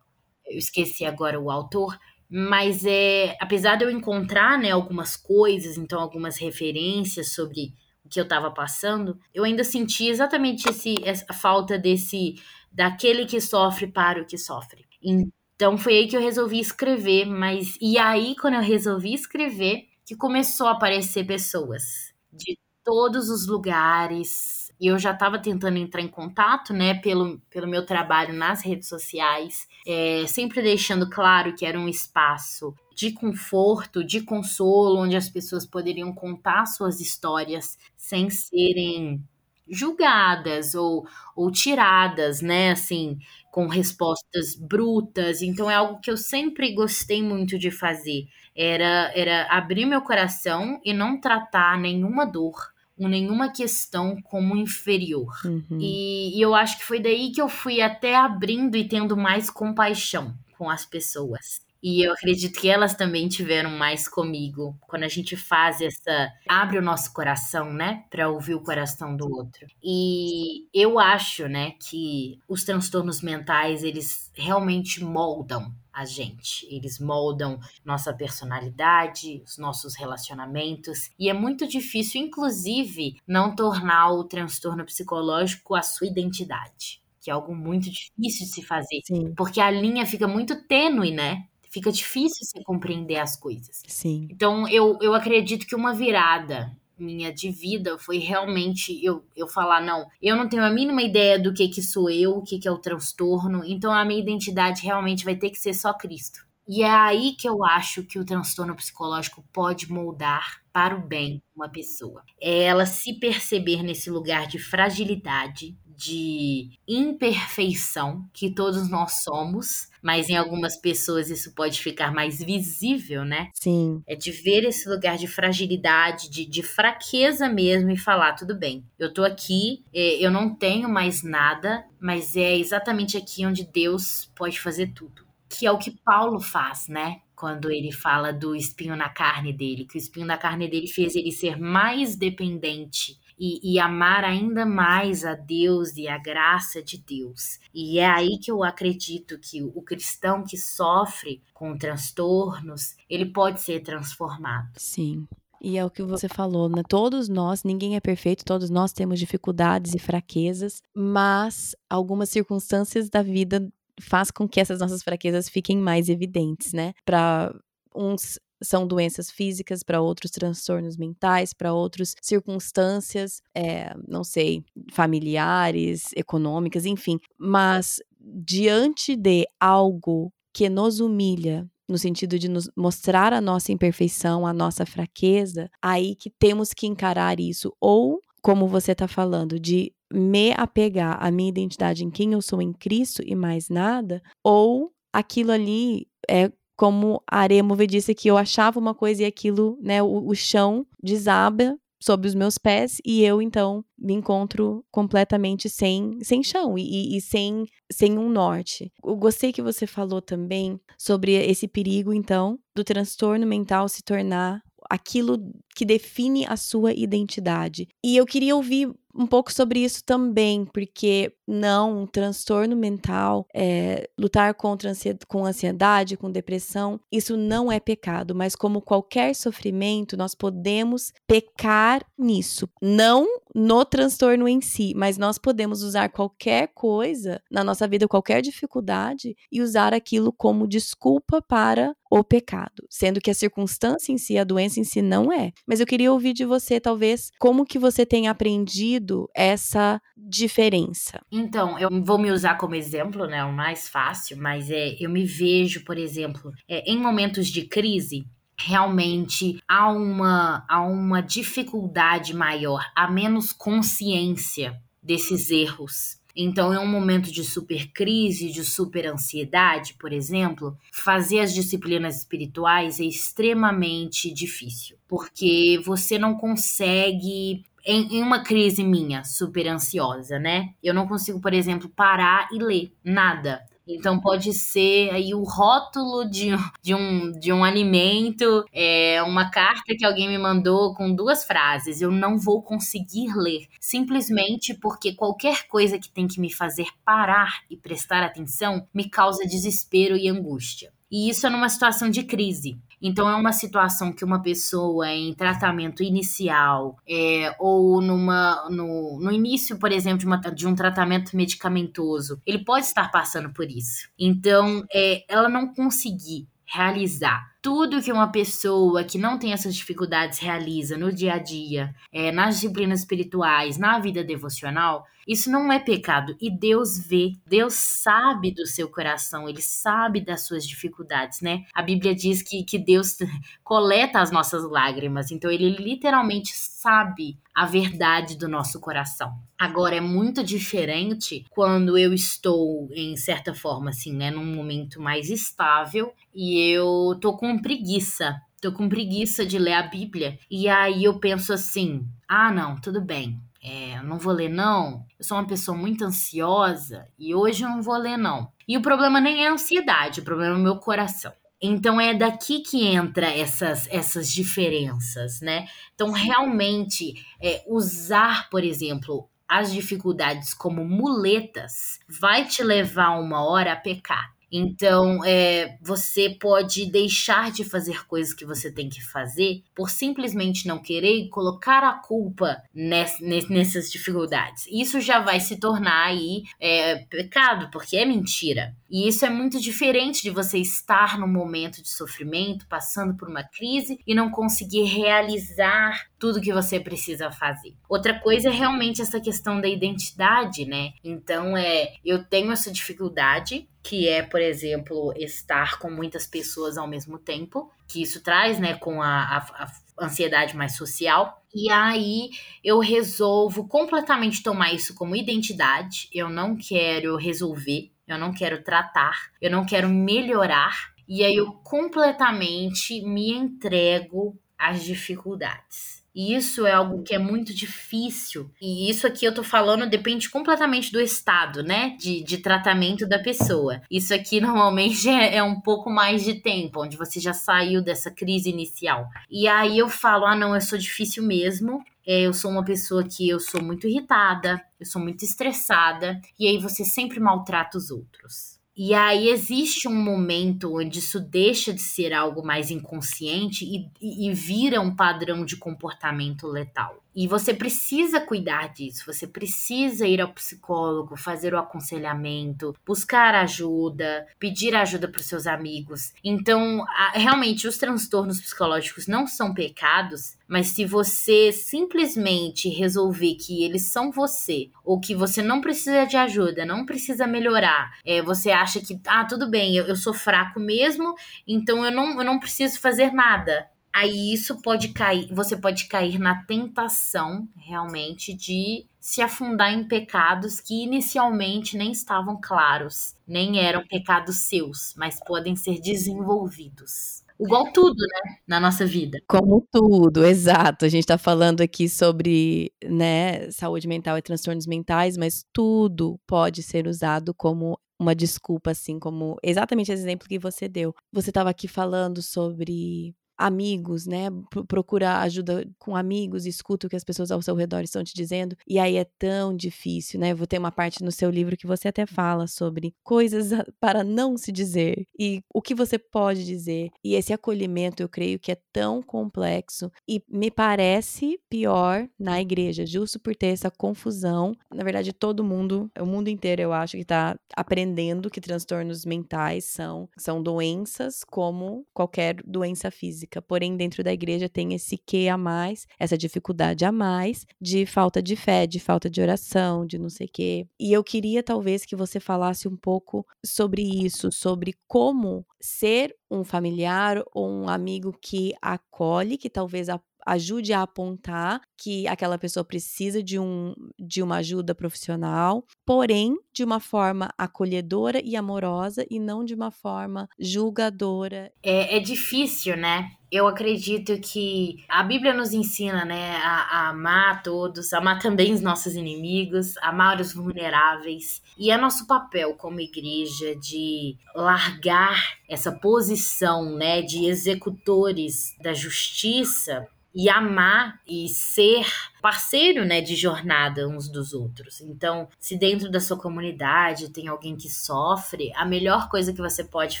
Eu esqueci agora o autor, mas é, apesar de eu encontrar, né, algumas coisas, então algumas referências sobre o que eu estava passando, eu ainda senti exatamente esse essa falta desse daquele que sofre para o que sofre. Então foi aí que eu resolvi escrever, mas e aí quando eu resolvi escrever que começou a aparecer pessoas de todos os lugares. E eu já estava tentando entrar em contato, né, pelo, pelo meu trabalho nas redes sociais, é, sempre deixando claro que era um espaço de conforto, de consolo, onde as pessoas poderiam contar suas histórias sem serem julgadas ou, ou tiradas, né, assim, com respostas brutas. Então é algo que eu sempre gostei muito de fazer. Era, era abrir meu coração e não tratar nenhuma dor nenhuma questão como inferior. Uhum. E, e eu acho que foi daí que eu fui até abrindo e tendo mais compaixão com as pessoas. E eu acredito que elas também tiveram mais comigo quando a gente faz essa. abre o nosso coração, né? Para ouvir o coração do outro. E eu acho, né, que os transtornos mentais, eles realmente moldam a gente. Eles moldam nossa personalidade, os nossos relacionamentos. E é muito difícil, inclusive, não tornar o transtorno psicológico a sua identidade. Que é algo muito difícil de se fazer. Sim. Porque a linha fica muito tênue, né? Fica difícil você compreender as coisas. Sim. Então, eu, eu acredito que uma virada minha de vida foi realmente eu, eu falar, não, eu não tenho a mínima ideia do que que sou eu, o que que é o transtorno, então a minha identidade realmente vai ter que ser só Cristo. E é aí que eu acho que o transtorno psicológico pode moldar para o bem uma pessoa. É ela se perceber nesse lugar de fragilidade, de imperfeição que todos nós somos, mas em algumas pessoas isso pode ficar mais visível, né? Sim. É de ver esse lugar de fragilidade, de, de fraqueza mesmo e falar: tudo bem, eu tô aqui, é, eu não tenho mais nada, mas é exatamente aqui onde Deus pode fazer tudo. Que é o que Paulo faz, né? quando ele fala do espinho na carne dele, que o espinho na carne dele fez ele ser mais dependente e, e, amar ainda mais a Deus e a graça de Deus. E é aí que eu acredito que o cristão que sofre com transtornos, ele pode ser transformado. Sim. E é o que você falou, né? Todos nós, ninguém é perfeito, todos nós temos dificuldades e fraquezas, mas algumas circunstâncias da vida faz com que essas nossas fraquezas fiquem mais evidentes, né? Para uns são doenças físicas, para outros transtornos mentais, para outros circunstâncias, é, não sei, familiares, econômicas, enfim. Mas diante de algo que nos humilha, no sentido de nos mostrar a nossa imperfeição, a nossa fraqueza, aí que temos que encarar isso ou como você está falando, de me apegar à minha identidade em quem eu sou em Cristo e mais nada, ou aquilo ali é como a areia movediça que eu achava uma coisa e aquilo, né, o, o chão desaba sob os meus pés e eu então me encontro completamente sem, sem chão e, e, sem, sem um norte. Eu gostei que você falou também sobre esse perigo então do transtorno mental se tornar aquilo que define a sua identidade. E eu queria ouvir um pouco sobre isso também, porque não, um transtorno mental, é, lutar contra ansiedade, com ansiedade, com depressão, isso não é pecado, mas como qualquer sofrimento, nós podemos pecar nisso. Não no transtorno em si, mas nós podemos usar qualquer coisa na nossa vida, qualquer dificuldade, e usar aquilo como desculpa para o pecado, sendo que a circunstância em si, a doença em si não é. Mas eu queria ouvir de você, talvez, como que você tem aprendido essa diferença. Então, eu vou me usar como exemplo, né, o mais fácil, mas é, eu me vejo, por exemplo, é, em momentos de crise, realmente há uma, há uma dificuldade maior, há menos consciência desses erros. Então, em um momento de super crise, de super ansiedade, por exemplo, fazer as disciplinas espirituais é extremamente difícil, porque você não consegue em, uma crise minha, super ansiosa, né? Eu não consigo, por exemplo, parar e ler nada. Então pode ser aí o rótulo de, de, um, de um alimento, é, uma carta que alguém me mandou com duas frases. Eu não vou conseguir ler, simplesmente porque qualquer coisa que tem que me fazer parar e prestar atenção me causa desespero e angústia. E isso é numa situação de crise. Então, é uma situação que uma pessoa em tratamento inicial é, ou numa, no, no início, por exemplo, de, uma, de, um tratamento medicamentoso, ele pode estar passando por isso. Então, é, ela não conseguir realizar tudo que uma pessoa que não tem essas dificuldades realiza no dia a dia, é, nas disciplinas espirituais, na vida devocional, isso não é pecado. E Deus vê, Deus sabe do seu coração, Ele sabe das suas dificuldades, né? A Bíblia diz que, que Deus coleta as nossas lágrimas, então Ele literalmente sabe a verdade do nosso coração. Agora, é muito diferente quando eu estou, em certa forma, assim, né, num momento mais estável e eu tô com preguiça. Tô com preguiça de ler a Bíblia. E aí eu penso assim: ah, não, tudo bem. É, não vou ler, não. Eu sou uma pessoa muito ansiosa e hoje eu não vou ler, não. E o problema nem é a ansiedade, o problema é o meu coração. Então é daqui que entra essas, essas diferenças, né? Então, realmente, é, usar, por exemplo, as dificuldades como muletas vai te levar uma hora a pecar. Então, é, você pode deixar de fazer coisas que você tem que fazer por simplesmente não querer e colocar a culpa ness, nessas dificuldades. Isso já vai se tornar aí é, pecado, porque é mentira. E isso é muito diferente de você estar num momento de sofrimento, passando por uma crise e não conseguir realizar tudo que você precisa fazer. Outra coisa é realmente essa questão da identidade, né? Então, é, eu tenho essa dificuldade que é, por exemplo, estar com muitas pessoas ao mesmo tempo, que isso traz, né, com a, a, a ansiedade mais social. E aí eu resolvo completamente tomar isso como identidade. Eu não quero resolver, eu não quero tratar, eu não quero melhorar. E aí eu completamente me entrego às dificuldades. E isso é algo que é muito difícil. E isso aqui eu tô falando depende completamente do estado, né? De, de tratamento da pessoa. Isso aqui normalmente é, é um pouco mais de tempo, onde você já saiu dessa crise inicial. E aí eu falo: ah, não, eu sou difícil mesmo. É, eu sou uma pessoa que eu sou muito irritada, eu sou muito estressada, e aí você sempre maltrata os outros. E aí existe um momento onde isso deixa de ser algo mais inconsciente e, e, e, vira um padrão de comportamento letal. E você precisa cuidar disso, você precisa ir ao psicólogo, fazer o aconselhamento, buscar ajuda, pedir ajuda para os seus amigos. Então, a, realmente, os transtornos psicológicos não são pecados, mas se você simplesmente resolver que eles são você, ou que você não precisa de ajuda, não precisa melhorar, é, você acha que, ah, tudo bem, eu, eu sou fraco mesmo, então eu não, eu não preciso fazer nada aí isso pode cair, você pode cair na tentação realmente de se afundar em pecados que inicialmente nem estavam claros, nem eram pecados seus, mas podem ser desenvolvidos. Igual tudo, né, na nossa vida. Como tudo, exato. A gente está falando aqui sobre, né, saúde mental e transtornos mentais, mas tudo pode ser usado como uma desculpa, assim, como exatamente esse exemplo que você deu. Você estava aqui falando sobre amigos, né? Procura ajuda com amigos, escuta o que as pessoas ao seu redor estão te dizendo, e aí é tão difícil, né? Vou ter uma parte no seu livro que você até fala sobre coisas para não se dizer e o que você pode dizer. E esse acolhimento, eu creio que é tão complexo e me parece pior na igreja, justo por ter essa confusão. Na verdade, todo mundo, o mundo inteiro, eu acho que está aprendendo que transtornos mentais são, são doenças como qualquer doença física. Porém, dentro da igreja tem esse que a mais, essa dificuldade a mais de falta de fé, de falta de oração, de não sei o quê. E eu queria talvez que você falasse um pouco sobre isso, sobre como ser um familiar ou um amigo que acolhe, que talvez ajude a apontar que aquela pessoa precisa de, um, de uma ajuda profissional, porém de uma forma acolhedora e amorosa e não de uma forma julgadora. É, é difícil, né? Eu acredito que a Bíblia nos ensina, né, a, a, amar todos, amar também os nossos inimigos, amar os vulneráveis. E é nosso papel como igreja de largar essa posição, né, de executores da justiça e amar e ser parceiro, né, de jornada uns dos outros. Então, se dentro da sua comunidade tem alguém que sofre, a melhor coisa que você pode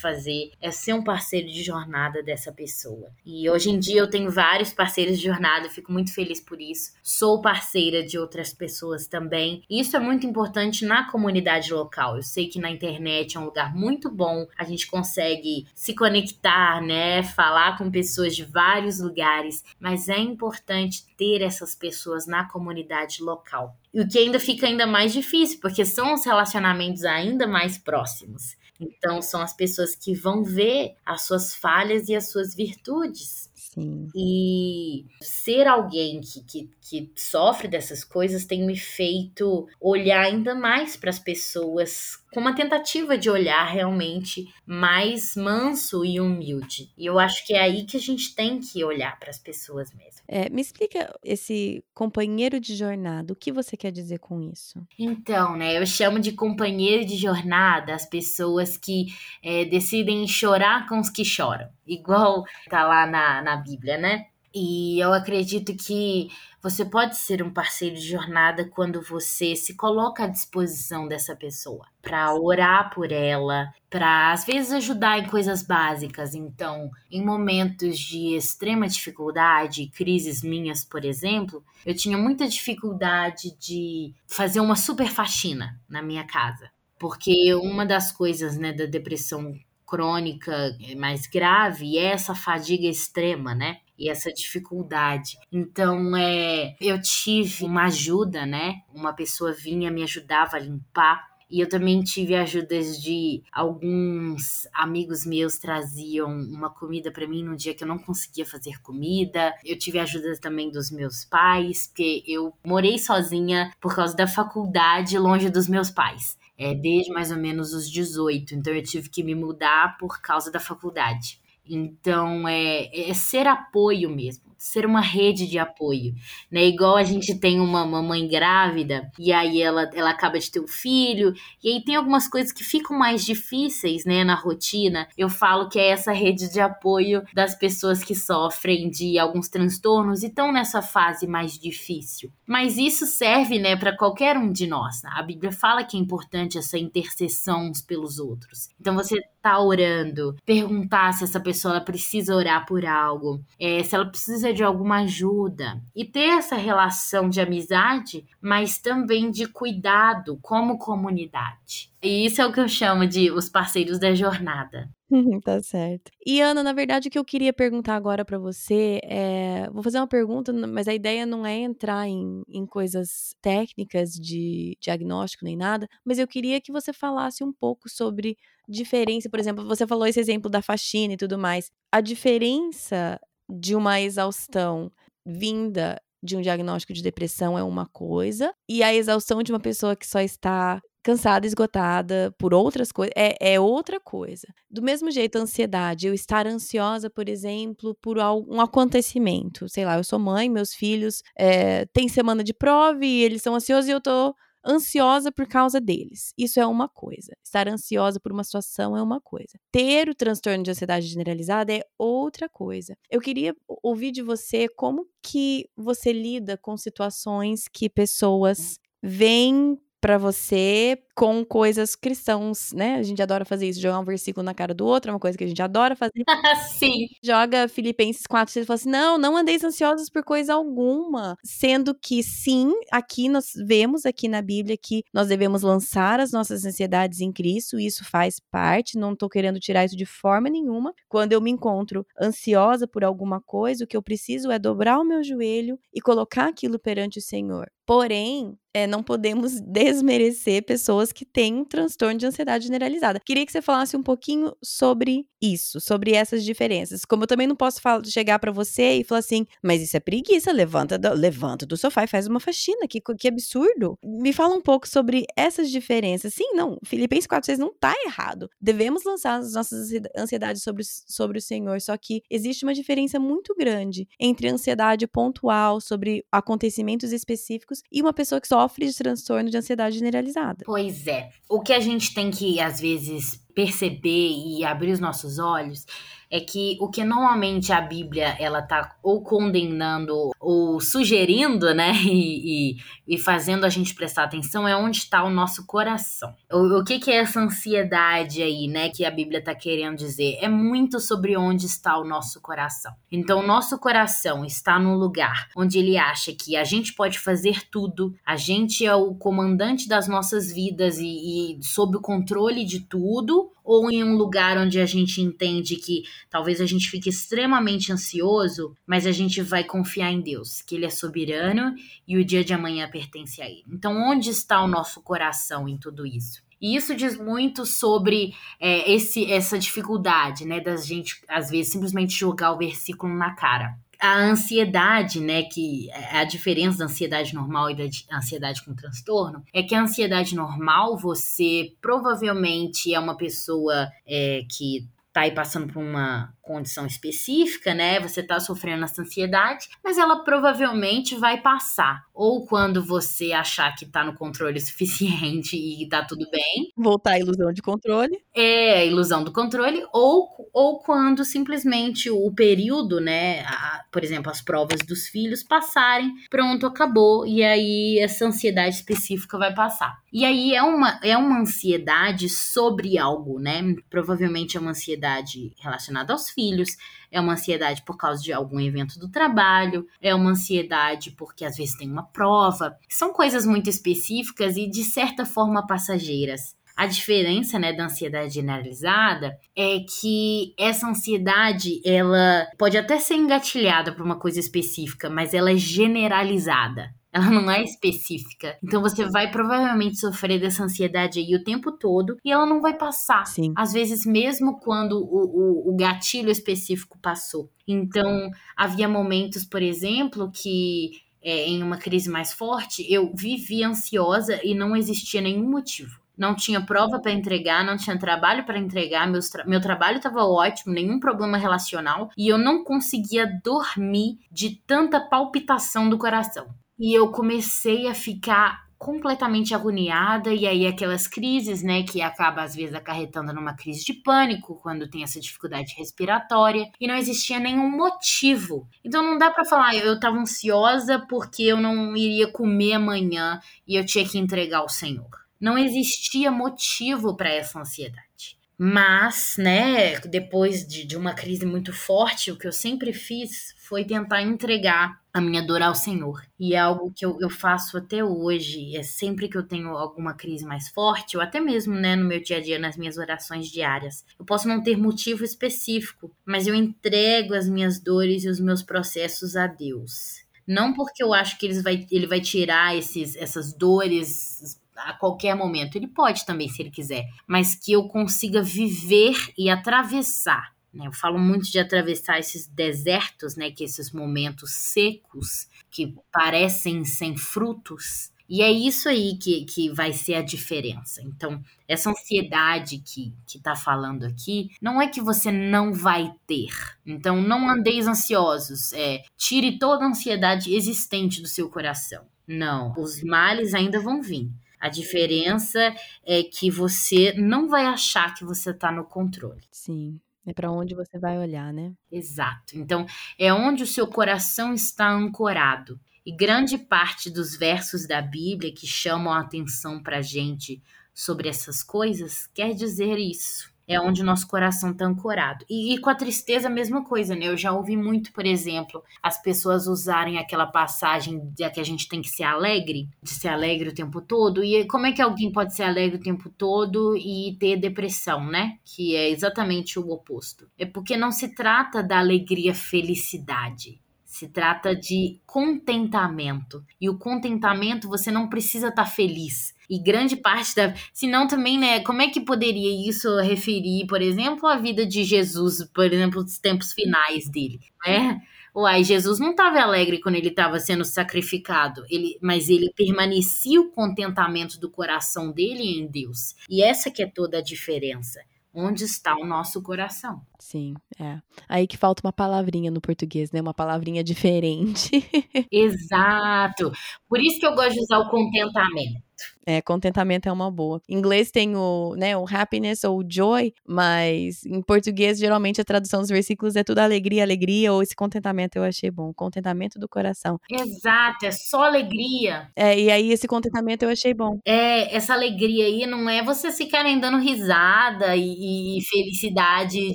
fazer é ser um parceiro de jornada dessa pessoa. E hoje em dia eu tenho vários parceiros de jornada, fico muito feliz por isso. Sou parceira de outras pessoas também. E isso é muito importante na comunidade local. Eu sei que na internet é um lugar muito bom, a gente consegue se conectar, né, falar com pessoas de vários lugares, mas é importante ter essas pessoas na comunidade local. E o que ainda fica ainda mais difícil, porque são os relacionamentos ainda mais próximos. Então, são as pessoas que vão ver as suas falhas e as suas virtudes. Sim. E ser alguém que, que, que sofre dessas coisas tem me feito olhar ainda mais para as pessoas com uma tentativa de olhar realmente mais manso e humilde. E eu acho que é aí que a gente tem que olhar para as pessoas mesmo. É, me explica esse companheiro de jornada, o que você quer dizer com isso? Então, né, eu chamo de companheiro de jornada as pessoas que é, decidem chorar com os que choram, igual tá lá na, na Bíblia, né? E eu acredito que você pode ser um parceiro de jornada quando você se coloca à disposição dessa pessoa para orar por ela, para às vezes ajudar em coisas básicas. Então, em momentos de extrema dificuldade, crises minhas, por exemplo, eu tinha muita dificuldade de fazer uma super faxina na minha casa. Porque uma das coisas né, da depressão crônica mais grave é essa fadiga extrema, né? e essa dificuldade. Então, é, eu tive uma ajuda, né? Uma pessoa vinha me ajudava a limpar. E eu também tive ajudas de alguns amigos meus traziam uma comida para mim no dia que eu não conseguia fazer comida. Eu tive ajuda também dos meus pais, porque eu morei sozinha por causa da faculdade longe dos meus pais. É, desde mais ou menos os 18, então eu tive que me mudar por causa da faculdade. Então, é, é ser apoio mesmo ser uma rede de apoio, né? Igual a gente tem uma mamãe grávida e aí ela, ela acaba de ter um filho e aí tem algumas coisas que ficam mais difíceis, né, na rotina. Eu falo que é essa rede de apoio das pessoas que sofrem de alguns transtornos e estão nessa fase mais difícil. Mas isso serve, né, para qualquer um de nós. A Bíblia fala que é importante essa intercessão uns pelos outros. Então você tá orando, perguntar se essa pessoa precisa orar por algo, é, se ela precisa precisa de alguma ajuda e ter essa relação de amizade, mas também de cuidado como comunidade. E isso é o que eu chamo de os parceiros da jornada. tá certo. E Ana, na verdade, o que eu queria perguntar agora para você é. Vou fazer uma pergunta, mas a ideia não é entrar em, em coisas técnicas de diagnóstico nem nada, mas eu queria que você falasse um pouco sobre diferença. Por exemplo, você falou esse exemplo da faxina e tudo mais. A diferença de uma exaustão vinda de um diagnóstico de depressão é uma coisa, e a exaustão de uma pessoa que só está cansada, esgotada por outras coisas, é, é outra coisa. Do mesmo jeito, a ansiedade, eu estar ansiosa, por exemplo, por um acontecimento. Sei lá, eu sou mãe, meus filhos é, têm semana de prova e eles são ansiosos e eu tô ansiosa por causa deles. Isso é uma coisa. Estar ansiosa por uma situação é uma coisa. Ter o transtorno de ansiedade generalizada é outra coisa. Eu queria ouvir de você como que você lida com situações que pessoas vêm para você com coisas cristãos, né? A gente adora fazer isso, jogar um versículo na cara do outro, é uma coisa que a gente adora fazer. Sim. Joga Filipenses 4, 6 e fala assim: não, não andeis ansiosos por coisa alguma. Sendo que, sim, aqui nós vemos aqui na Bíblia que nós devemos lançar as nossas ansiedades em Cristo, e isso faz parte, não tô querendo tirar isso de forma nenhuma. Quando eu me encontro ansiosa por alguma coisa, o que eu preciso é dobrar o meu joelho e colocar aquilo perante o Senhor. Porém, é, não podemos desmerecer pessoas que têm um transtorno de ansiedade generalizada. Queria que você falasse um pouquinho sobre isso, sobre essas diferenças. Como eu também não posso falar, chegar para você e falar assim, mas isso é preguiça, levanta do, levanta do sofá e faz uma faxina, que, que absurdo. Me fala um pouco sobre essas diferenças. Sim, não, Filipenses 4,6 não tá errado. Devemos lançar as nossas ansiedades sobre, sobre o Senhor, só que existe uma diferença muito grande entre ansiedade pontual sobre acontecimentos específicos e uma pessoa que sofre de transtorno de ansiedade generalizada. Pois é. O que a gente tem que, às vezes, perceber e abrir os nossos olhos é que o que normalmente a Bíblia ela tá ou condenando ou sugerindo, né, e, e, e fazendo a gente prestar atenção é onde está o nosso coração. O, o que, que é essa ansiedade aí, né, que a Bíblia tá querendo dizer? É muito sobre onde está o nosso coração. Então, o nosso coração está num lugar onde ele acha que a gente pode fazer tudo, a gente é o comandante das nossas vidas e, e sob o controle de tudo, ou em um lugar onde a gente entende que talvez a gente fique extremamente ansioso, mas a gente vai confiar em Deus, que Ele é soberano e o dia de amanhã pertence a Ele. Então, onde está o nosso coração em tudo isso? E isso diz muito sobre é, esse, essa dificuldade, né, da gente, às vezes, simplesmente jogar o versículo na cara a ansiedade, né, que é a diferença da ansiedade normal e da ansiedade com transtorno, é que a ansiedade normal, você provavelmente é uma pessoa é, que tá aí passando por uma condição específica, né? Você tá sofrendo essa ansiedade, mas ela provavelmente vai passar. Ou quando você achar que tá no controle suficiente e tá tudo bem. Voltar à ilusão de controle. É, a ilusão do controle. Ou, ou quando simplesmente o período, né? A, por exemplo, as provas dos filhos passarem, pronto, acabou. E aí essa ansiedade específica vai passar. E aí é uma, é uma ansiedade sobre algo, né? Provavelmente é uma ansiedade relacionada aos filhos, é uma ansiedade por causa de algum evento do trabalho, é uma ansiedade porque às vezes tem uma prova. São coisas muito específicas e de certa forma passageiras. A diferença, né, da ansiedade generalizada é que essa ansiedade, ela pode até ser engatilhada por uma coisa específica, mas ela é generalizada. Ela não é específica. Então você vai provavelmente sofrer dessa ansiedade aí o tempo todo e ela não vai passar. Sim. Às vezes, mesmo quando o, o, o gatilho específico passou. Então, havia momentos, por exemplo, que é, em uma crise mais forte, eu vivia ansiosa e não existia nenhum motivo. Não tinha prova para entregar, não tinha trabalho para entregar, tra meu trabalho estava ótimo, nenhum problema relacional e eu não conseguia dormir de tanta palpitação do coração. E eu comecei a ficar completamente agoniada e aí aquelas crises, né, que acaba às vezes acarretando numa crise de pânico quando tem essa dificuldade respiratória e não existia nenhum motivo. Então não dá para falar eu tava ansiosa porque eu não iria comer amanhã e eu tinha que entregar ao Senhor. Não existia motivo para essa ansiedade. Mas, né, depois de, de uma crise muito forte, o que eu sempre fiz foi tentar entregar a minha dor ao Senhor. E é algo que eu, eu faço até hoje. É sempre que eu tenho alguma crise mais forte, ou até mesmo né, no meu dia a dia, nas minhas orações diárias. Eu posso não ter motivo específico, mas eu entrego as minhas dores e os meus processos a Deus. Não porque eu acho que ele vai, ele vai tirar esses, essas dores a qualquer momento. Ele pode também, se ele quiser. Mas que eu consiga viver e atravessar? Eu falo muito de atravessar esses desertos, né? Que esses momentos secos que parecem sem frutos. E é isso aí que, que vai ser a diferença. Então, essa ansiedade que, que tá falando aqui, não é que você não vai ter. Então, não andeis ansiosos. É, tire toda a ansiedade existente do seu coração. Não, os males ainda vão vir. A diferença é que você não vai achar que você está no controle. Sim. É para onde você vai olhar, né? Exato. Então, é onde o seu coração está ancorado. E grande parte dos versos da Bíblia que chamam a atenção para gente sobre essas coisas quer dizer isso é onde o nosso coração está ancorado. E, e, com a tristeza, a mesma coisa, né? Eu já ouvi muito, por exemplo, as pessoas usarem aquela passagem de que a gente tem que ser alegre, de ser alegre o tempo todo. E como é que alguém pode ser alegre o tempo todo e ter depressão, né? Que é exatamente o oposto. É porque não se trata da alegria felicidade. Se trata de contentamento. E o contentamento você não precisa estar tá feliz e grande parte da. Senão também, né? Como é que poderia isso referir, por exemplo, a vida de Jesus, por exemplo, os tempos finais dele, né? Uai, Jesus não estava alegre quando ele estava sendo sacrificado, ele, mas ele permanecia o contentamento do coração dele em Deus. E essa que é toda a diferença. Onde está o nosso coração? Sim, é. Aí que falta uma palavrinha no português, né? Uma palavrinha diferente. Exato. Por isso que eu gosto de usar o contentamento. É, contentamento é uma boa. Em inglês tem o, né, o happiness ou joy, mas em português geralmente a tradução dos versículos é tudo alegria, alegria ou esse contentamento eu achei bom, contentamento do coração. Exato, é só alegria. É, e aí esse contentamento eu achei bom. É, essa alegria aí não é vocês ficarem dando risada e, e felicidade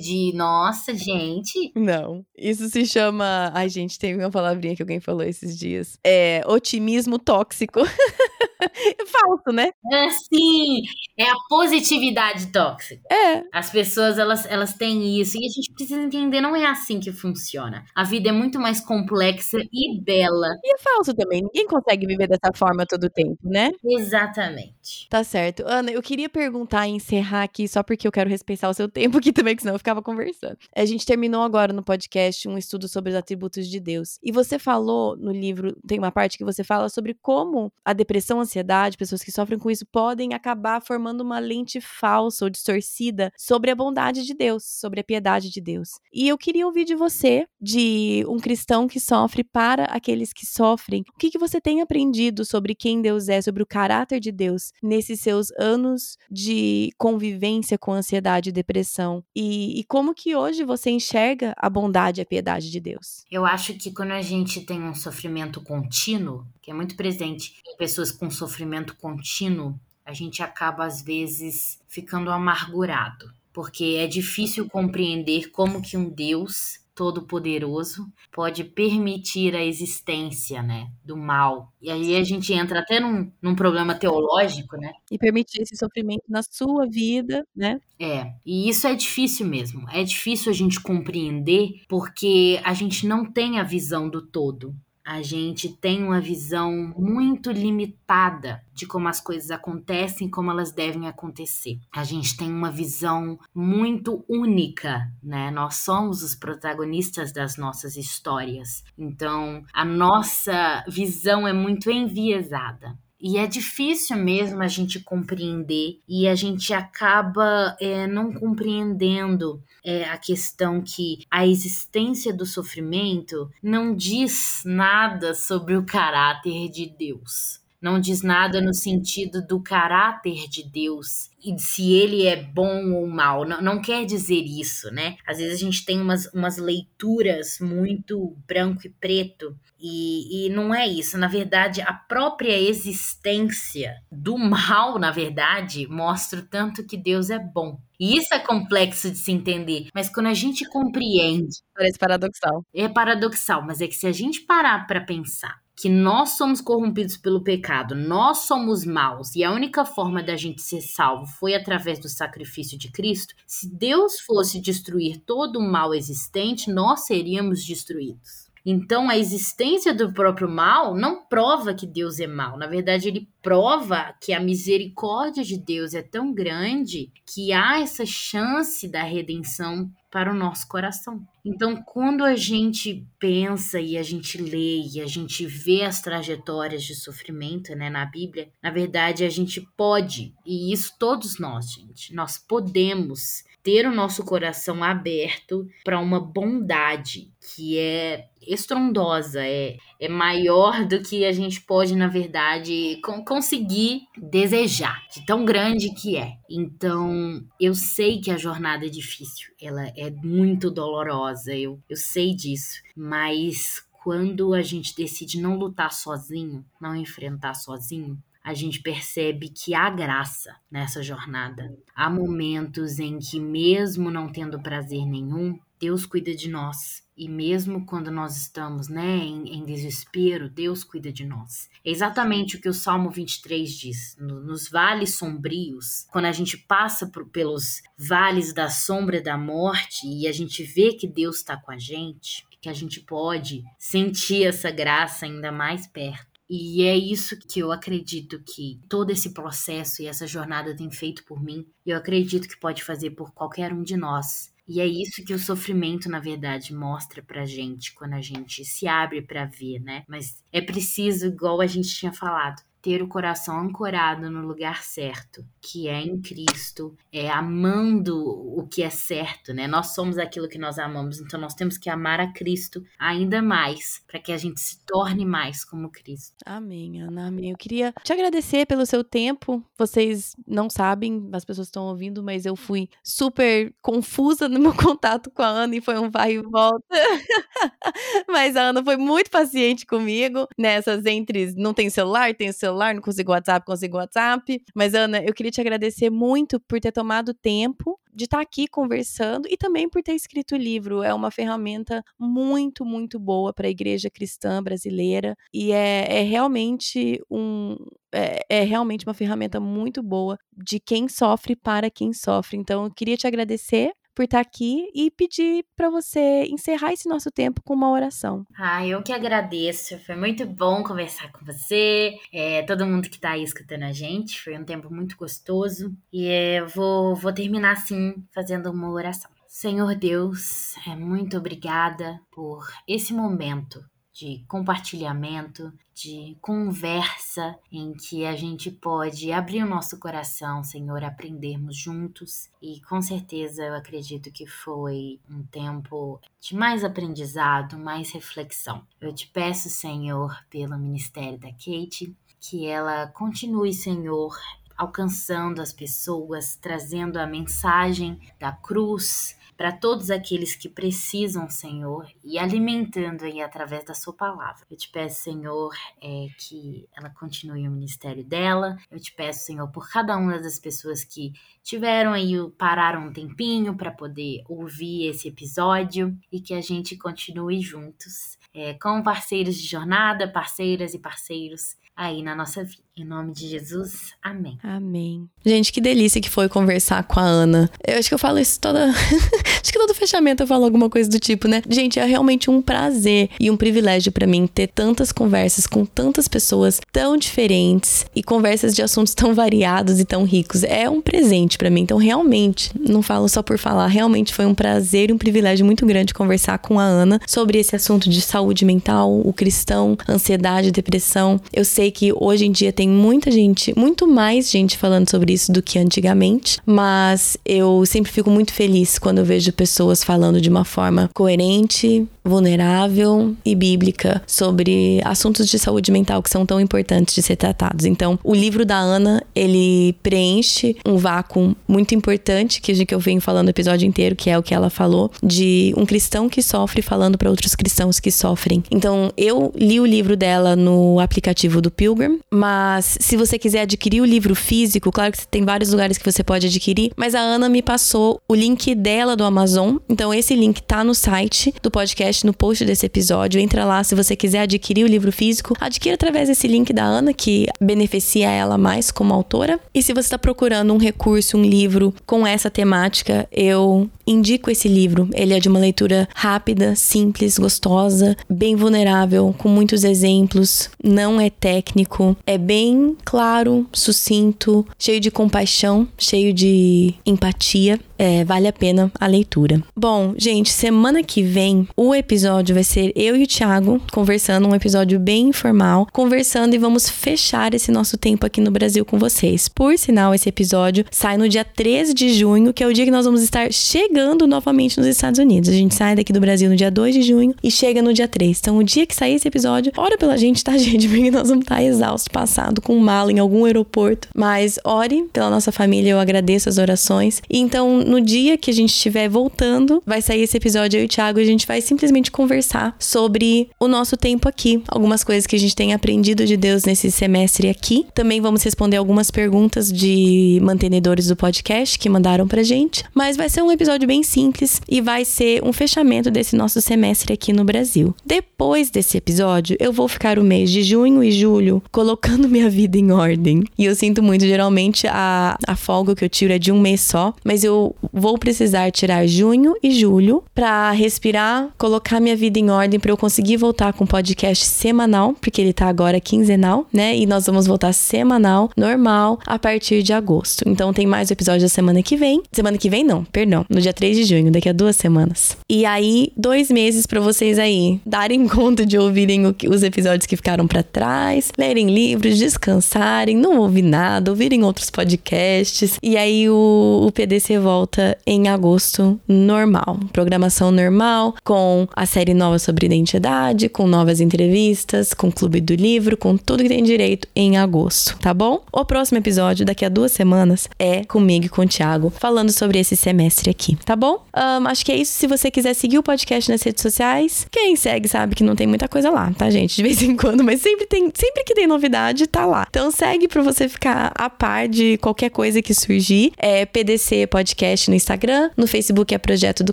de nossa, gente. Não, isso se chama, ai gente, tem uma palavrinha que alguém falou esses dias. É otimismo tóxico. É falso, né? É, sim, é a positividade tóxica. É. As pessoas, elas, elas têm isso. E a gente precisa entender, não é assim que funciona. A vida é muito mais complexa e bela. E é falso também. Ninguém consegue viver dessa forma todo o tempo, né? Exatamente. Tá certo. Ana, eu queria perguntar e encerrar aqui, só porque eu quero respeitar o seu tempo aqui também, que senão eu ficava conversando. A gente terminou agora no podcast um estudo sobre os atributos de Deus. E você falou no livro, tem uma parte que você fala sobre como a depressão, a ansiedade, pessoas que sofrem com isso podem acabar formando uma lente falsa ou distorcida sobre a bondade de Deus, sobre a piedade de Deus. E eu queria ouvir de você, de um cristão que sofre para aqueles que sofrem, o que, que você tem aprendido sobre quem Deus é, sobre o caráter de Deus nesses seus anos de convivência com ansiedade e depressão e, e como que hoje você enxerga a bondade e a piedade de Deus? Eu acho que quando a gente tem um sofrimento contínuo, que é muito presente em pessoas com sofrimento contínuo, a gente acaba às vezes ficando amargurado, porque é difícil compreender como que um Deus todo-poderoso pode permitir a existência, né, do mal. E aí a gente entra até num, num problema teológico, né? E permitir esse sofrimento na sua vida, né? É, e isso é difícil mesmo. É difícil a gente compreender porque a gente não tem a visão do todo a gente tem uma visão muito limitada de como as coisas acontecem, como elas devem acontecer. A gente tem uma visão muito única, né? Nós somos os protagonistas das nossas histórias. Então, a nossa visão é muito enviesada. E é difícil mesmo a gente compreender e a gente acaba é, não compreendendo é, a questão que a existência do sofrimento não diz nada sobre o caráter de Deus não diz nada no sentido do caráter de Deus e se ele é bom ou mal. Não, não quer dizer isso, né? Às vezes a gente tem umas, umas leituras muito branco e preto e, e não é isso. Na verdade, a própria existência do mal, na verdade, mostra o tanto que Deus é bom. E isso é complexo de se entender, mas quando a gente compreende. Parece paradoxal. É paradoxal, mas é que se a gente parar para pensar que nós somos corrompidos pelo pecado, nós somos maus e a única forma da gente ser salvo foi através do sacrifício de Cristo, se Deus fosse destruir todo o mal existente, nós seríamos destruídos. Então, a existência do próprio mal não prova que Deus é mal. Na verdade, ele prova que a misericórdia de Deus é tão grande que há essa chance da redenção para o nosso coração. Então, quando a gente pensa e a gente lê e a gente vê as trajetórias de sofrimento, né, na Bíblia, na verdade a gente pode, e isso todos nós, gente, nós podemos ter o nosso coração aberto para uma bondade que é estrondosa, é, é maior do que a gente pode, na verdade, conseguir desejar, de tão grande que é. Então, eu sei que a jornada é difícil, ela é muito dolorosa, eu, eu sei disso, mas quando a gente decide não lutar sozinho, não enfrentar sozinho, a gente percebe que há graça nessa jornada. Há momentos em que, mesmo não tendo prazer nenhum, Deus cuida de nós. E mesmo quando nós estamos né, em, em, desespero, Deus cuida de nós. É exatamente o que o Salmo 23 diz. No, nos vales sombrios, quando a gente passa por, pelos vales da sombra da morte e a gente vê que Deus está com a gente, que a gente pode sentir essa graça ainda mais perto. E é isso que eu acredito que todo esse processo e essa jornada tem feito por mim. E eu acredito que pode fazer por qualquer um de nós. E é isso que o sofrimento, na verdade, mostra pra gente quando a gente se abre para ver, né? Mas é preciso, igual a gente tinha falado, ter o coração ancorado no lugar certo, que é em Cristo, é amando o que é certo, né? Nós somos aquilo que nós amamos, então nós temos que amar a Cristo ainda mais, para que a gente se torne mais como Cristo. Amém, Ana, amém. Eu queria te agradecer pelo seu tempo. Vocês não sabem, as pessoas estão ouvindo, mas eu fui super confusa no meu contato com a Ana e foi um vai e volta. mas a Ana foi muito paciente comigo nessas entre não tem celular, tem celular celular, não consigo WhatsApp, consigo WhatsApp. Mas, Ana, eu queria te agradecer muito por ter tomado tempo de estar tá aqui conversando e também por ter escrito o livro. É uma ferramenta muito, muito boa para a igreja cristã brasileira e é, é realmente um. É, é, realmente uma ferramenta muito boa de quem sofre para quem sofre. Então, eu queria te agradecer por estar aqui e pedir para você encerrar esse nosso tempo com uma oração. Ah, eu que agradeço. Foi muito bom conversar com você, é, todo mundo que está aí escutando a gente. Foi um tempo muito gostoso. E é, vou, vou terminar assim, fazendo uma oração. Senhor Deus, é muito obrigada por esse momento de compartilhamento, de conversa em que a gente pode abrir o nosso coração, Senhor, aprendermos juntos. E com certeza eu acredito que foi um tempo de mais aprendizado, mais reflexão. Eu te peço, Senhor, pelo ministério da Kate, que ela continue, Senhor, alcançando as pessoas, trazendo a mensagem da cruz para todos aqueles que precisam, Senhor, e alimentando aí através da Sua palavra. Eu te peço, Senhor, é, que ela continue o ministério dela. Eu te peço, Senhor, por cada uma das pessoas que tiveram aí, pararam um tempinho para poder ouvir esse episódio e que a gente continue juntos, é, com parceiros de jornada, parceiras e parceiros aí na nossa vida. Em nome de Jesus, amém. Amém. Gente, que delícia que foi conversar com a Ana. Eu acho que eu falo isso toda. acho que todo fechamento eu falo alguma coisa do tipo, né? Gente, é realmente um prazer e um privilégio para mim ter tantas conversas com tantas pessoas tão diferentes e conversas de assuntos tão variados e tão ricos. É um presente para mim. Então, realmente, não falo só por falar, realmente foi um prazer e um privilégio muito grande conversar com a Ana sobre esse assunto de saúde mental, o cristão, ansiedade, depressão. Eu sei que hoje em dia tem tem muita gente, muito mais gente falando sobre isso do que antigamente, mas eu sempre fico muito feliz quando eu vejo pessoas falando de uma forma coerente, vulnerável e bíblica sobre assuntos de saúde mental que são tão importantes de ser tratados. Então, o livro da Ana, ele preenche um vácuo muito importante que, eu venho falando o episódio inteiro, que é o que ela falou, de um cristão que sofre falando para outros cristãos que sofrem. Então, eu li o livro dela no aplicativo do Pilgrim, mas mas se você quiser adquirir o livro físico, claro que tem vários lugares que você pode adquirir, mas a Ana me passou o link dela do Amazon. Então esse link tá no site do podcast, no post desse episódio. Entra lá se você quiser adquirir o livro físico, adquira através desse link da Ana que beneficia ela mais como autora. E se você está procurando um recurso, um livro com essa temática, eu indico esse livro. Ele é de uma leitura rápida, simples, gostosa, bem vulnerável, com muitos exemplos, não é técnico, é bem claro, sucinto, cheio de compaixão, cheio de empatia. É, vale a pena a leitura. Bom, gente, semana que vem o episódio vai ser eu e o Thiago conversando, um episódio bem informal, conversando e vamos fechar esse nosso tempo aqui no Brasil com vocês. Por sinal, esse episódio sai no dia 13 de junho, que é o dia que nós vamos estar chegando novamente nos Estados Unidos. A gente sai daqui do Brasil no dia 2 de junho e chega no dia 3. Então, o dia que sair esse episódio, ora pela gente, tá, gente? Porque nós vamos estar exaustos, passado com mala em algum aeroporto. Mas ore pela nossa família, eu agradeço as orações. Então, no dia que a gente estiver voltando, vai sair esse episódio eu e o Thiago a gente vai simplesmente conversar sobre o nosso tempo aqui, algumas coisas que a gente tem aprendido de Deus nesse semestre aqui. Também vamos responder algumas perguntas de mantenedores do podcast que mandaram pra gente, mas vai ser um episódio bem simples e vai ser um fechamento desse nosso semestre aqui no Brasil. Depois desse episódio, eu vou ficar o mês de junho e julho colocando minha vida em ordem. E eu sinto muito, geralmente a, a folga que eu tiro é de um mês só, mas eu vou precisar tirar junho e julho para respirar, colocar minha vida em ordem para eu conseguir voltar com podcast semanal, porque ele tá agora quinzenal, né? E nós vamos voltar semanal, normal, a partir de agosto. Então tem mais episódios da semana que vem. Semana que vem não, perdão, no dia 3 de junho, daqui a duas semanas. E aí, dois meses para vocês aí darem conta de ouvirem o, os episódios que ficaram para trás, lerem livros, descansarem, não ouvir nada, ouvirem outros podcasts. E aí o, o PDC volta em agosto normal. Programação normal, com a série nova sobre identidade, com novas entrevistas, com o Clube do Livro, com tudo que tem direito em agosto, tá bom? O próximo episódio, daqui a duas semanas, é comigo e com o Thiago, falando sobre esse semestre aqui, tá bom? Um, acho que é isso. Se você quiser seguir o podcast nas redes sociais, quem segue sabe que não tem muita coisa lá, tá, gente? De vez em quando, mas sempre tem, sempre que tem novidade, tá lá. Então segue pra você ficar a par de qualquer coisa que surgir. É PDC Podcast no Instagram, no Facebook é Projeto do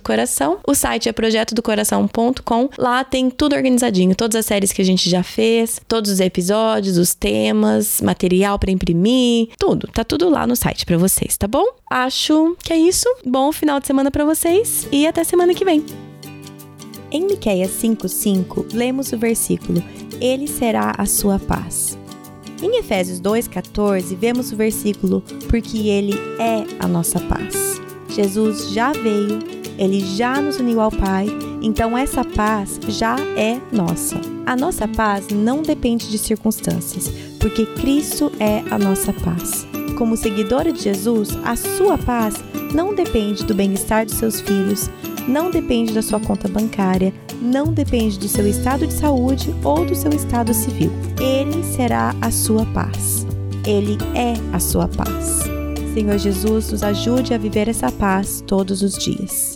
Coração, o site é projetodocoração.com. Lá tem tudo organizadinho, todas as séries que a gente já fez, todos os episódios, os temas, material para imprimir, tudo. Tá tudo lá no site para vocês, tá bom? Acho que é isso. Bom final de semana para vocês e até semana que vem. Em Miqueias 5:5, lemos o versículo: Ele será a sua paz. Em Efésios 2:14, vemos o versículo: Porque ele é a nossa paz. Jesus já veio, ele já nos uniu ao Pai, então essa paz já é nossa. A nossa paz não depende de circunstâncias, porque Cristo é a nossa paz. Como seguidora de Jesus, a sua paz não depende do bem-estar de seus filhos, não depende da sua conta bancária, não depende do seu estado de saúde ou do seu estado civil. Ele será a sua paz. Ele é a sua paz. Senhor Jesus, nos ajude a viver essa paz todos os dias.